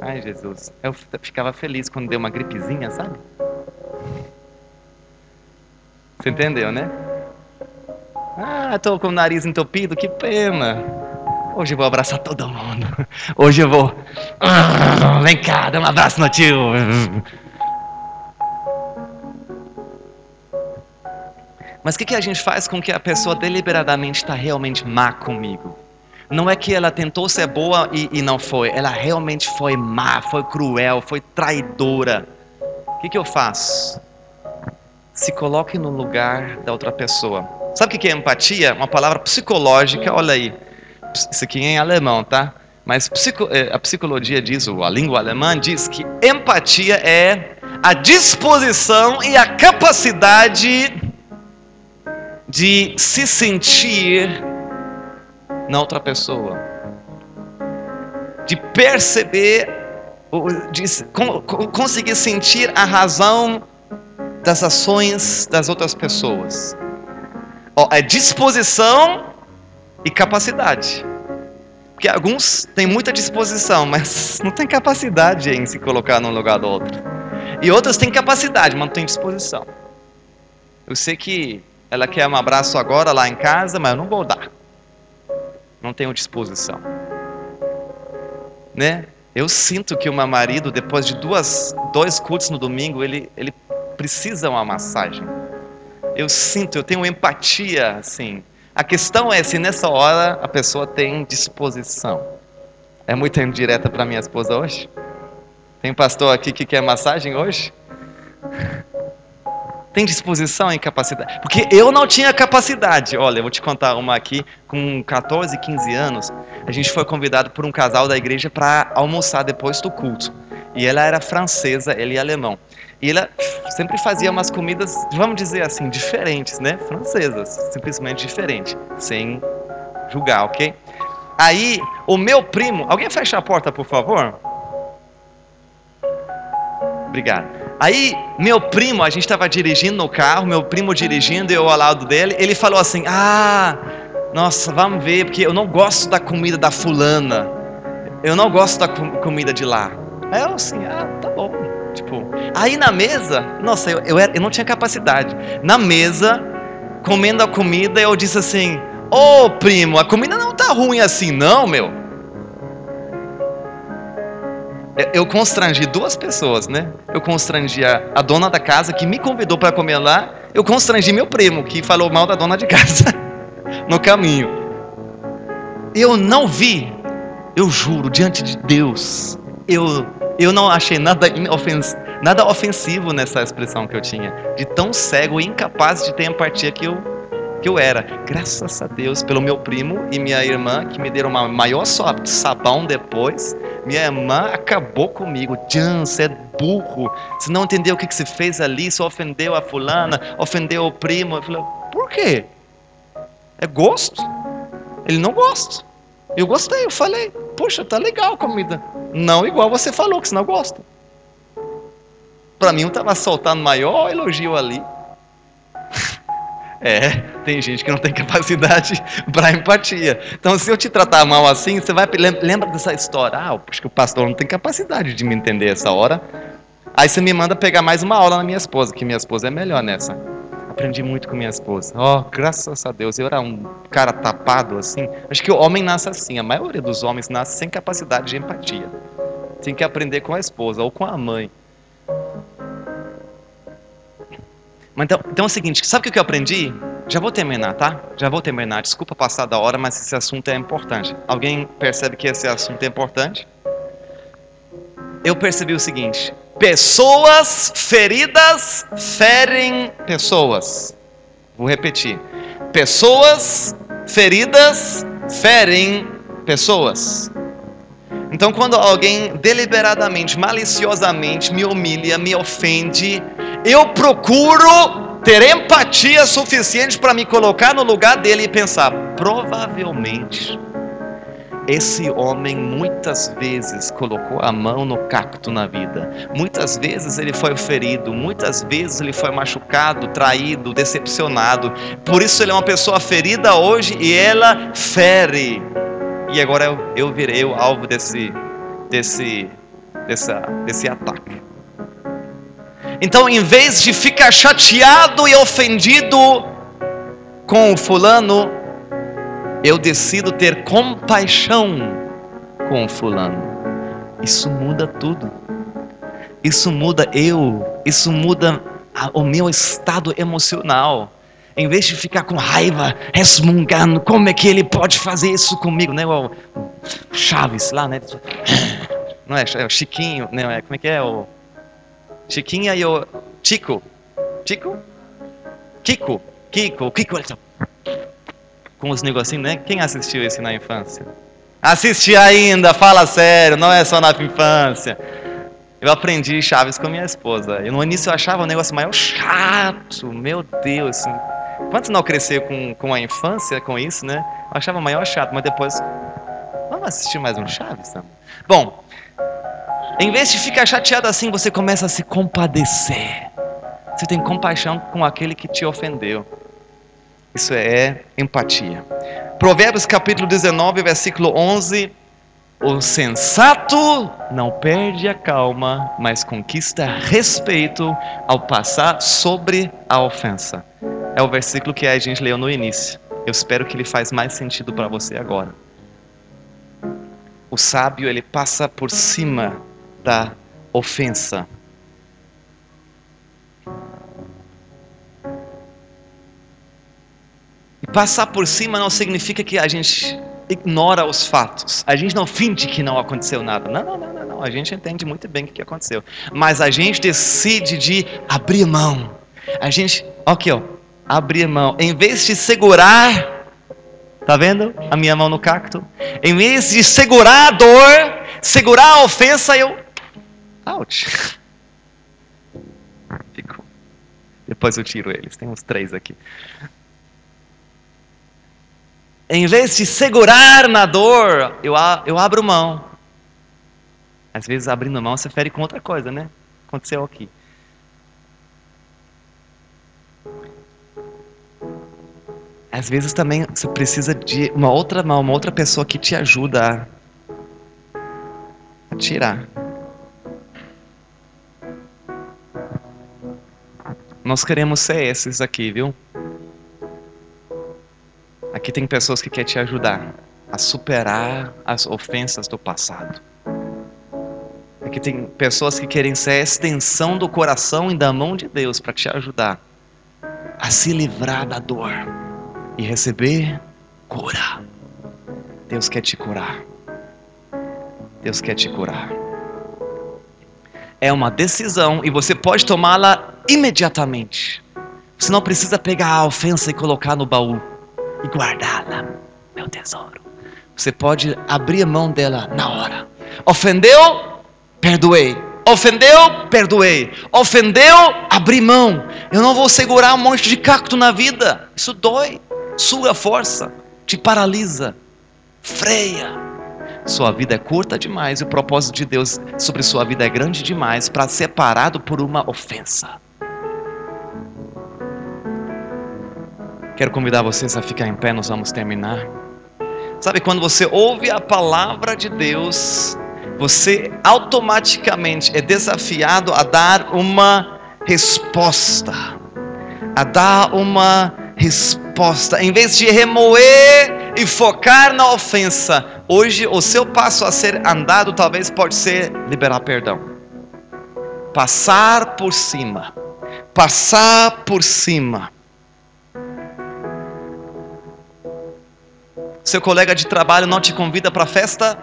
Ai, Jesus. Eu ficava feliz quando deu uma gripezinha, sabe? Você entendeu, né? Ah, estou com o nariz entupido, que pena. Hoje eu vou abraçar todo mundo. Hoje eu vou. Ah, vem cá, dá um abraço no tio. Mas o que, que a gente faz com que a pessoa deliberadamente está realmente má comigo? Não é que ela tentou ser boa e, e, não foi. Ela realmente foi má, foi cruel, foi traidora. O que, que eu faço? Se coloque no lugar da outra pessoa. Sabe o que é empatia? Uma palavra psicológica, olha aí. Isso aqui é em alemão, tá? Mas eh, a psicologia diz, ou a língua alemã diz que empatia é a disposição e a capacidade de se sentir na outra pessoa, de perceber, de conseguir sentir a razão das ações das outras pessoas. é disposição e capacidade. Porque alguns têm muita disposição, mas não têm capacidade em se colocar num lugar do outro. E outros têm capacidade, mas não têm disposição. Eu sei que ela quer um abraço agora lá em casa, mas eu não vou dar. Não tenho disposição. Né? Eu sinto que o meu marido, depois de duas, dois cultos no domingo, ele, ele precisa uma massagem. Eu sinto, eu tenho empatia, assim. A questão é se nessa hora a pessoa tem disposição. É muito indireta para minha esposa hoje? Tem pastor aqui que quer massagem hoje? Tem disposição e capacidade? Porque eu não tinha capacidade. Olha, eu vou te contar uma aqui. Com 14, 15 anos, a gente foi convidado por um casal da igreja para almoçar depois do culto. E ela era francesa, ele alemão. E ela sempre fazia umas comidas, vamos dizer assim, diferentes, né? Francesas, simplesmente diferentes, sem julgar, ok? Aí, o meu primo, alguém fecha a porta, por favor? Obrigado. Aí, meu primo, a gente estava dirigindo no carro, meu primo dirigindo eu ao lado dele, ele falou assim: Ah, nossa, vamos ver, porque eu não gosto da comida da fulana, eu não gosto da comida de lá. Aí eu assim: Ah, tá bom. Tipo, aí na mesa, nossa, eu, eu, era, eu não tinha capacidade. Na mesa, comendo a comida, eu disse assim: Ô oh, primo, a comida não tá ruim assim, não, meu. eu constrangi duas pessoas, né? Eu constrangi a, a dona da casa que me convidou para comer lá, eu constrangi meu primo que falou mal da dona de casa no caminho. Eu não vi, eu juro, diante de Deus, eu, eu não achei nada, ofens, nada ofensivo nessa expressão que eu tinha, de tão cego e incapaz de ter empatia que eu que eu era. Graças a Deus pelo meu primo e minha irmã que me deram uma maior sabão depois. Minha irmã acabou comigo. Jan, você é burro. Você não entendeu o que, você fez ali. Você ofendeu a fulana, ofendeu o primo. Eu falei, por quê? É gosto. Ele não gosta. Eu gostei, eu falei, puxa, tá legal a comida. Não igual você falou, que você não gosta. Para mim, eu estava soltando maior elogio ali. É, tem gente que não tem capacidade para empatia. Então, se eu te tratar mal assim, você vai lembra dessa história? Ah, acho que o pastor não tem capacidade de me entender essa hora. Aí você me manda pegar mais uma aula na minha esposa, que minha esposa é melhor nessa. Aprendi muito com minha esposa. Oh, graças a Deus, eu era um cara tapado assim. Acho que o homem nasce assim. A maioria dos homens nasce sem capacidade de empatia. Tem que aprender com a esposa ou com a mãe. Mas então, então é o seguinte, sabe o que eu aprendi? Já vou terminar, tá? Já vou terminar. Desculpa passar da hora, mas esse assunto é importante. Alguém percebe que esse assunto é importante? Eu percebi o seguinte: pessoas feridas ferem pessoas. Vou repetir. Pessoas feridas ferem pessoas. Então, quando alguém deliberadamente, maliciosamente me humilha, me ofende, eu procuro ter empatia suficiente para me colocar no lugar dele e pensar: provavelmente esse homem muitas vezes colocou a mão no cacto na vida. Muitas vezes ele foi ferido, muitas vezes ele foi machucado, traído, decepcionado. Por isso ele é uma pessoa ferida hoje e ela fere. E agora eu, eu virei o alvo desse, desse, dessa, desse ataque. Então, em vez de ficar chateado e ofendido com o fulano, eu decido ter compaixão com o fulano. Isso muda tudo. Isso muda eu, isso muda o meu estado emocional. Em vez de ficar com raiva, resmungando, como é que ele pode fazer isso comigo, né? O Chaves lá, né? Não é, é o Chiquinho, não é? Como é que é o Chiquinha e o Chico? Chico? Kiko, Kiko, Kiko, ele tá com os negocinhos, né? Quem assistiu esse na infância? Assisti ainda, fala sério, não é só na infância. Eu aprendi Chaves com minha esposa. E no início eu achava o negócio maior chato, meu Deus. Assim. Quantos não cresceu com, com a infância com isso, né? Eu achava maior chato, mas depois. Vamos assistir mais um Chaves? Não? Bom, em vez de ficar chateado assim, você começa a se compadecer. Você tem compaixão com aquele que te ofendeu. Isso é empatia. Provérbios capítulo 19, versículo 11 o sensato não perde a calma, mas conquista respeito ao passar sobre a ofensa. É o versículo que a gente leu no início. Eu espero que ele faz mais sentido para você agora. O sábio ele passa por cima da ofensa. E passar por cima não significa que a gente ignora os fatos. A gente não finge que não aconteceu nada. Não, não, não, não. A gente entende muito bem o que aconteceu. Mas a gente decide de abrir mão. A gente, aqui ó, abrir mão. Em vez de segurar, tá vendo a minha mão no cacto? Em vez de segurar a dor, segurar a ofensa, eu, ouch. Ficou. Depois eu tiro eles. Tem uns três aqui em vez de segurar na dor, eu, eu abro mão. Às vezes, abrindo mão, você fere com outra coisa, né? Aconteceu aqui. Às vezes também você precisa de uma outra mão, uma outra pessoa que te ajuda a, a tirar. Nós queremos ser esses aqui, viu? Aqui tem pessoas que querem te ajudar a superar as ofensas do passado. Aqui tem pessoas que querem ser a extensão do coração e da mão de Deus para te ajudar a se livrar da dor e receber cura. Deus quer te curar. Deus quer te curar. É uma decisão e você pode tomá-la imediatamente. Você não precisa pegar a ofensa e colocar no baú e guardá-la, meu tesouro. Você pode abrir a mão dela na hora. Ofendeu? Perdoei. Ofendeu? Perdoei. Ofendeu? Abri mão. Eu não vou segurar um monte de cacto na vida. Isso dói. Suga força. Te paralisa. Freia. Sua vida é curta demais e o propósito de Deus sobre sua vida é grande demais para ser parado por uma ofensa. Quero convidar vocês a ficar em pé, nós vamos terminar. Sabe, quando você ouve a palavra de Deus, você automaticamente é desafiado a dar uma resposta. A dar uma resposta. Em vez de remoer e focar na ofensa, hoje o seu passo a ser andado talvez pode ser liberar perdão. Passar por cima. Passar por cima Seu colega de trabalho não te convida para a festa?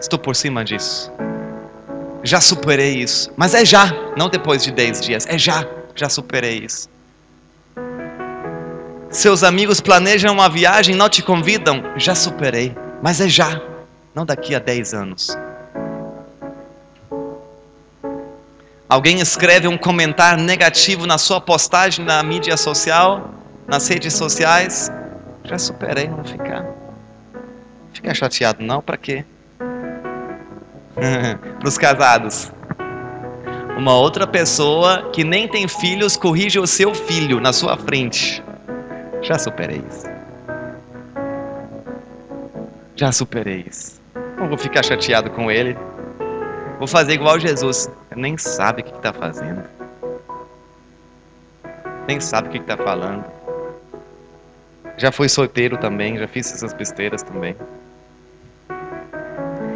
Estou por cima disso. Já superei isso. Mas é já, não depois de 10 dias. É já, já superei isso. Seus amigos planejam uma viagem, não te convidam? Já superei. Mas é já, não daqui a 10 anos. Alguém escreve um comentário negativo na sua postagem na mídia social, nas redes sociais? Já superei, não ficar. Ficar chateado não, para quê? Para os casados. Uma outra pessoa que nem tem filhos corrige o seu filho na sua frente. Já superei isso. Já superei isso. Não vou ficar chateado com ele. Vou fazer igual Jesus. Nem sabe o que está fazendo. Nem sabe o que está falando. Já fui solteiro também, já fiz essas besteiras também.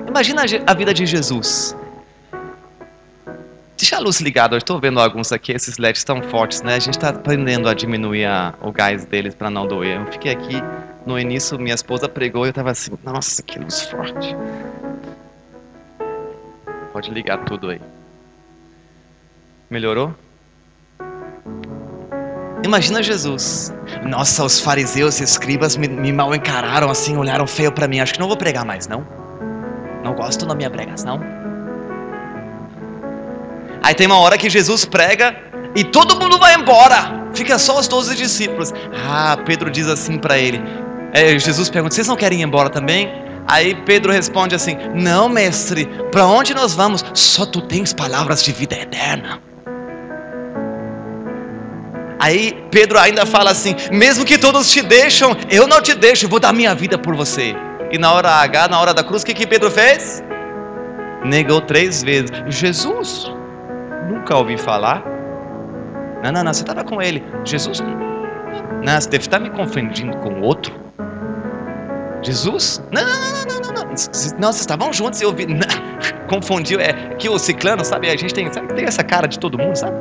Imagina a vida de Jesus. Deixa a luz ligada, eu estou vendo alguns aqui, esses LEDs estão fortes, né? A gente está aprendendo a diminuir a, o gás deles para não doer. Eu fiquei aqui, no início minha esposa pregou e eu estava assim, nossa, que luz forte. Pode ligar tudo aí. Melhorou? Imagina Jesus. Nossa, os fariseus e escribas me, me mal encararam assim, olharam feio para mim. Acho que não vou pregar mais, não. Não gosto da minha pregação. Aí tem uma hora que Jesus prega e todo mundo vai embora. Fica só os doze discípulos. Ah, Pedro diz assim para ele. É, Jesus pergunta: Vocês não querem ir embora também? Aí Pedro responde assim: Não, mestre, para onde nós vamos? Só tu tens palavras de vida eterna. Aí Pedro ainda fala assim: Mesmo que todos te deixam, eu não te deixo, vou dar minha vida por você. E na hora H, na hora da cruz, o que, que Pedro fez? Negou três vezes: Jesus, nunca ouvi falar. Não, não, não, você estava com ele. Jesus, não, você deve estar me confundindo com outro. Jesus? Não, não, não, não, não, não. Não, vocês estavam juntos e eu vi. Não, confundiu. É que o ciclano, sabe? A gente tem, sabe, tem essa cara de todo mundo, sabe?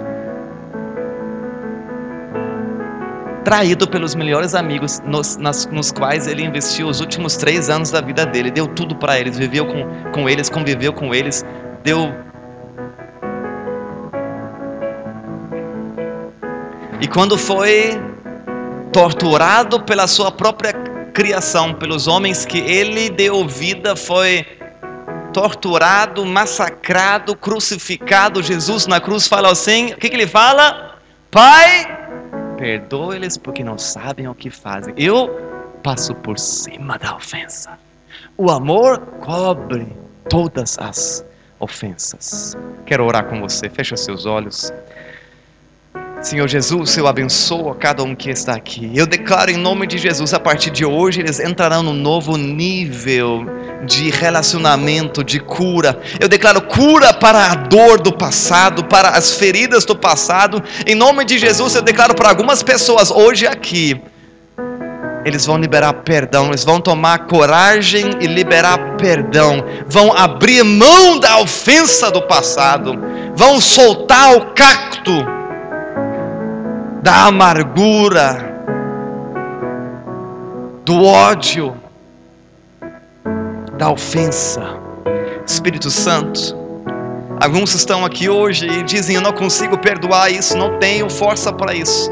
Traído pelos melhores amigos nos, nas, nos quais ele investiu os últimos três anos da vida dele. Deu tudo para eles, viveu com, com eles, conviveu com eles, deu E quando foi torturado pela sua própria criação, pelos homens que ele deu vida, foi torturado, massacrado, crucificado. Jesus na cruz fala assim: o que, que ele fala? Pai, perdoa-eles porque não sabem o que fazem. Eu passo por cima da ofensa. O amor cobre todas as ofensas. Quero orar com você. Fecha seus olhos. Senhor Jesus, eu abençoo a cada um que está aqui. Eu declaro em nome de Jesus, a partir de hoje eles entrarão num novo nível de relacionamento, de cura. Eu declaro cura para a dor do passado, para as feridas do passado. Em nome de Jesus, eu declaro para algumas pessoas hoje aqui, eles vão liberar perdão, eles vão tomar coragem e liberar perdão, vão abrir mão da ofensa do passado, vão soltar o cacto da amargura, do ódio, da ofensa. Espírito Santo, alguns estão aqui hoje e dizem: Eu não consigo perdoar isso, não tenho força para isso.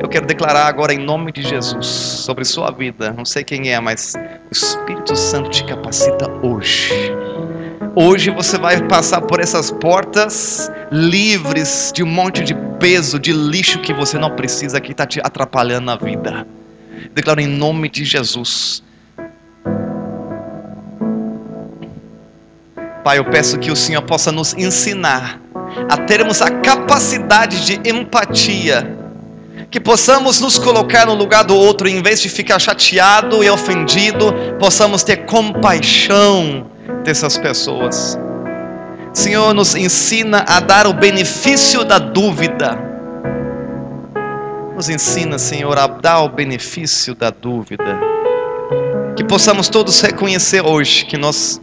Eu quero declarar agora em nome de Jesus sobre sua vida. Não sei quem é, mas o Espírito Santo te capacita hoje Hoje você vai passar por essas portas livres de um monte de peso, de lixo que você não precisa, que está te atrapalhando na vida. Declaro em nome de Jesus. Pai, eu peço que o Senhor possa nos ensinar a termos a capacidade de empatia, que possamos nos colocar no lugar do outro, em vez de ficar chateado e ofendido, possamos ter compaixão dessas pessoas. Senhor, nos ensina a dar o benefício da dúvida. Nos ensina, Senhor, a dar o benefício da dúvida. Que possamos todos reconhecer hoje que nós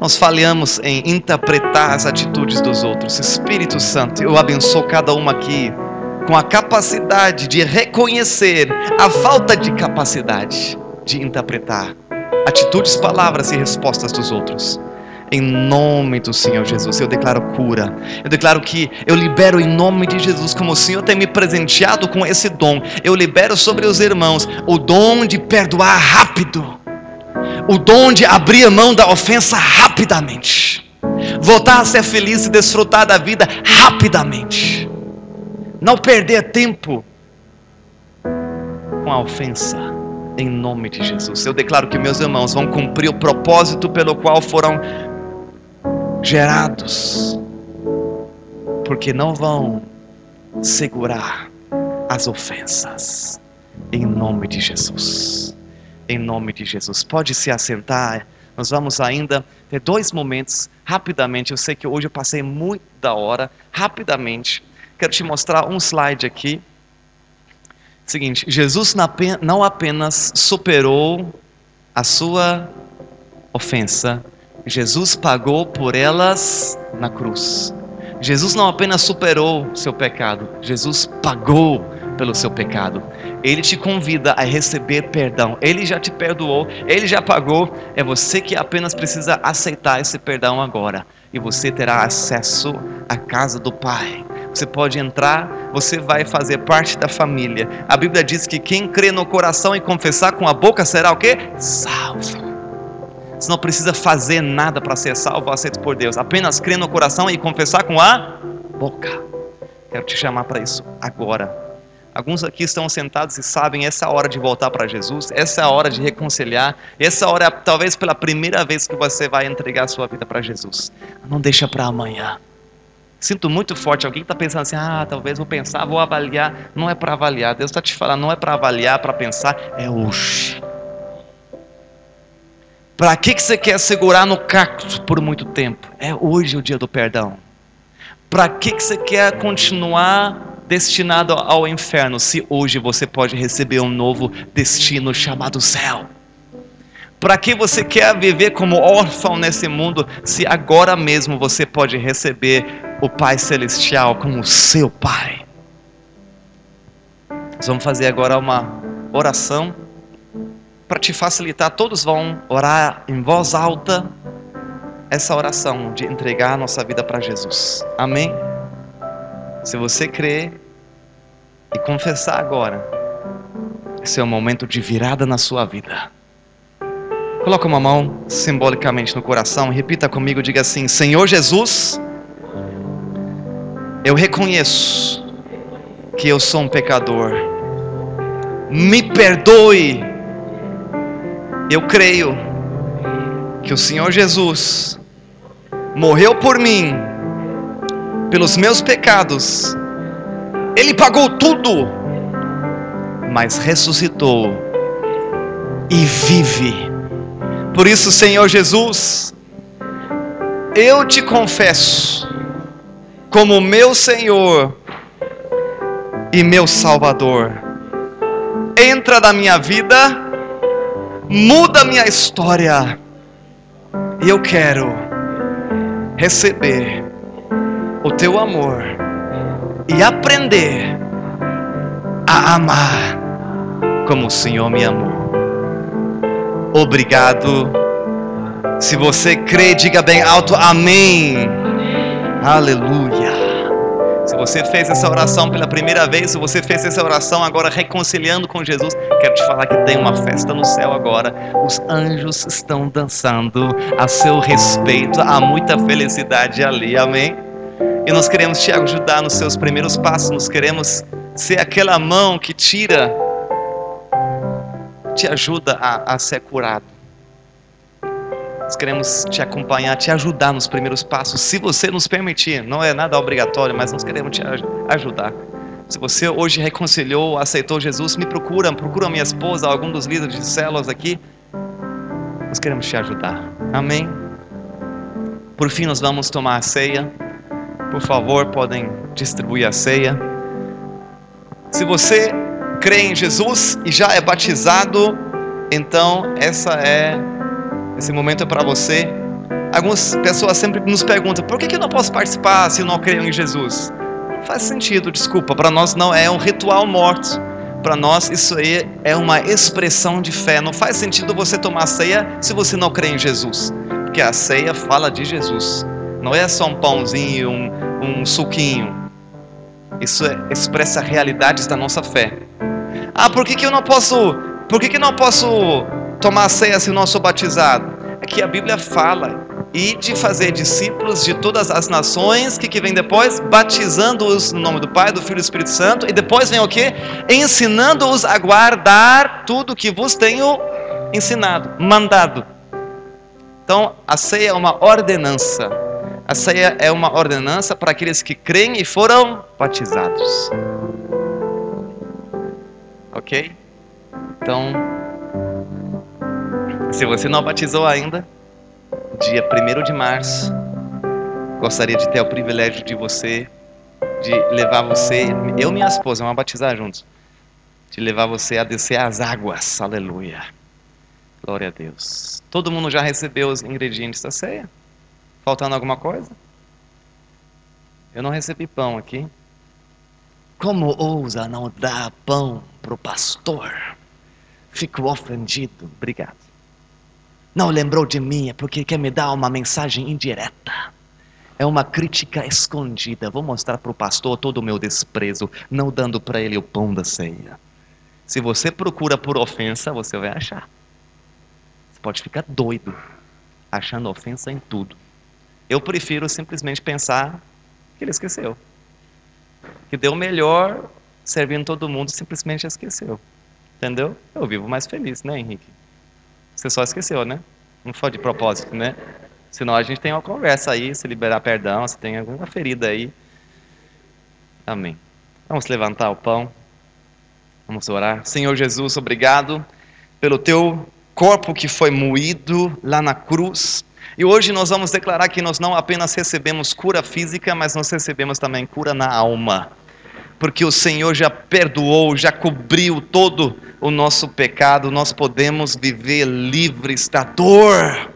nós falhamos em interpretar as atitudes dos outros. Espírito Santo, eu abençoo cada uma aqui com a capacidade de reconhecer a falta de capacidade de interpretar atitudes, palavras e respostas dos outros. Em nome do Senhor Jesus, eu declaro cura. Eu declaro que eu libero em nome de Jesus, como o Senhor tem me presenteado com esse dom. Eu libero sobre os irmãos o dom de perdoar rápido, o dom de abrir mão da ofensa rapidamente, voltar a ser feliz e desfrutar da vida rapidamente, não perder tempo com a ofensa em nome de Jesus. Eu declaro que meus irmãos vão cumprir o propósito pelo qual foram gerados, porque não vão segurar as ofensas, em nome de Jesus. Em nome de Jesus. Pode se assentar. Nós vamos ainda ter dois momentos, rapidamente. Eu sei que hoje eu passei muito da hora, rapidamente. Quero te mostrar um slide aqui. Seguinte, Jesus não apenas superou a sua ofensa, Jesus pagou por elas na cruz. Jesus não apenas superou seu pecado, Jesus pagou pelo seu pecado. Ele te convida a receber perdão. Ele já te perdoou, ele já pagou. É você que apenas precisa aceitar esse perdão agora. E você terá acesso à casa do Pai. Você pode entrar, você vai fazer parte da família. A Bíblia diz que quem crê no coração e confessar com a boca será o quê? Salvo. Você não precisa fazer nada para ser salvo aceito por Deus. Apenas crer no coração e confessar com a boca. Quero te chamar para isso agora. Alguns aqui estão sentados e sabem essa é a hora de voltar para Jesus, essa é a hora de reconciliar, essa hora é talvez pela primeira vez que você vai entregar a sua vida para Jesus. Não deixa para amanhã. Sinto muito forte. Alguém está pensando assim: ah, talvez vou pensar, vou avaliar. Não é para avaliar. Deus está te falando, não é para avaliar, para pensar, é hoje. Para que, que você quer segurar no cacto por muito tempo? É hoje o dia do perdão. Para que, que você quer continuar destinado ao inferno se hoje você pode receber um novo destino chamado céu? Para que você quer viver como órfão nesse mundo se agora mesmo você pode receber o Pai Celestial como seu Pai? Nós vamos fazer agora uma oração para te facilitar, todos vão orar em voz alta essa oração de entregar a nossa vida para Jesus. Amém? Se você crer e confessar agora, esse é o momento de virada na sua vida. Coloca uma mão simbolicamente no coração e repita comigo, diga assim: Senhor Jesus, eu reconheço que eu sou um pecador. Me perdoe eu creio que o Senhor Jesus morreu por mim, pelos meus pecados, Ele pagou tudo, mas ressuscitou e vive. Por isso, Senhor Jesus, eu te confesso como meu Senhor e meu Salvador. Entra na minha vida muda minha história. E eu quero receber o teu amor e aprender a amar como o Senhor me amou. Obrigado. Se você crê, diga bem alto: Amém. Aleluia. Se você fez essa oração pela primeira vez, se você fez essa oração agora reconciliando com Jesus, quero te falar que tem uma festa no céu agora. Os anjos estão dançando a seu respeito, há muita felicidade ali, amém? E nós queremos te ajudar nos seus primeiros passos, nós queremos ser aquela mão que tira, te ajuda a, a ser curado. Nós queremos te acompanhar, te ajudar nos primeiros passos, se você nos permitir. Não é nada obrigatório, mas nós queremos te ajudar. Se você hoje reconciliou, aceitou Jesus, me procura, procura minha esposa, algum dos líderes de células aqui. Nós queremos te ajudar. Amém? Por fim, nós vamos tomar a ceia. Por favor, podem distribuir a ceia. Se você crê em Jesus e já é batizado, então essa é esse momento é para você. Algumas pessoas sempre nos perguntam: por que, que eu não posso participar se eu não creio em Jesus? Faz sentido, desculpa. Para nós não é um ritual morto. Para nós isso aí é uma expressão de fé. Não faz sentido você tomar ceia se você não crê em Jesus. Porque a ceia fala de Jesus. Não é só um pãozinho, um, um suquinho. Isso é, expressa realidades da nossa fé. Ah, por que, que eu não posso? Por que, que não posso tomar ceia se não sou batizado? É que a Bíblia fala e de fazer discípulos de todas as nações, que, que vem depois? Batizando-os no nome do Pai, do Filho e do Espírito Santo, e depois vem o que? Ensinando-os a guardar tudo que vos tenho ensinado, mandado. Então, a ceia é uma ordenança. A ceia é uma ordenança para aqueles que creem e foram batizados. Ok? Então, se você não batizou ainda, dia 1 de março, gostaria de ter o privilégio de você, de levar você, eu e minha esposa, vamos batizar juntos. de levar você a descer as águas. Aleluia. Glória a Deus. Todo mundo já recebeu os ingredientes da ceia? Faltando alguma coisa? Eu não recebi pão aqui. Como ousa não dar pão para o pastor? Fico ofendido. Obrigado. Não lembrou de mim é porque quer me dar uma mensagem indireta. É uma crítica escondida. Vou mostrar para o pastor todo o meu desprezo, não dando para ele o pão da ceia. Se você procura por ofensa, você vai achar. Você pode ficar doido, achando ofensa em tudo. Eu prefiro simplesmente pensar que ele esqueceu. Que deu melhor servindo todo mundo, simplesmente esqueceu. Entendeu? Eu vivo mais feliz, né, Henrique? Você só esqueceu, né? Não foi de propósito, né? Senão a gente tem uma conversa aí, se liberar perdão, se tem alguma ferida aí. Amém. Vamos levantar o pão. Vamos orar. Senhor Jesus, obrigado pelo teu corpo que foi moído lá na cruz. E hoje nós vamos declarar que nós não apenas recebemos cura física, mas nós recebemos também cura na alma. Porque o Senhor já perdoou, já cobriu todo o nosso pecado, nós podemos viver livres da dor.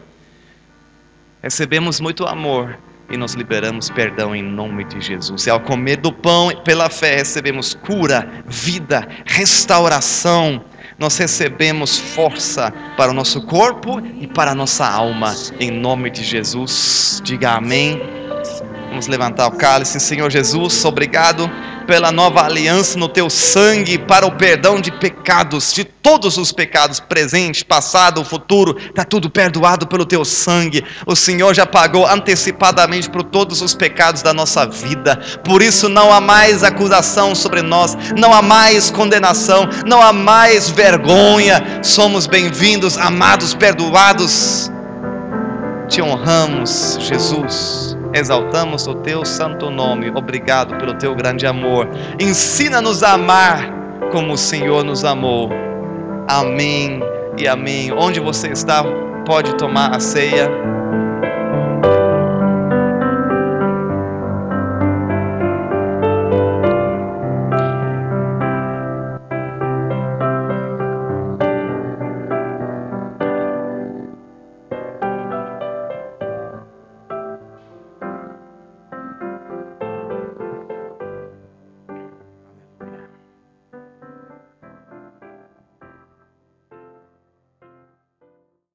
Recebemos muito amor e nos liberamos perdão em nome de Jesus. E ao comer do pão, pela fé, recebemos cura, vida, restauração. Nós recebemos força para o nosso corpo e para a nossa alma, em nome de Jesus. Diga amém. Vamos levantar o cálice, Senhor Jesus, obrigado pela nova aliança no teu sangue para o perdão de pecados, de todos os pecados, presente, passado, futuro, está tudo perdoado pelo teu sangue. O Senhor já pagou antecipadamente por todos os pecados da nossa vida, por isso não há mais acusação sobre nós, não há mais condenação, não há mais vergonha. Somos bem-vindos, amados, perdoados. Te honramos, Jesus exaltamos o teu santo nome. Obrigado pelo teu grande amor. Ensina-nos a amar como o Senhor nos amou. Amém e amém. Onde você está, pode tomar a ceia.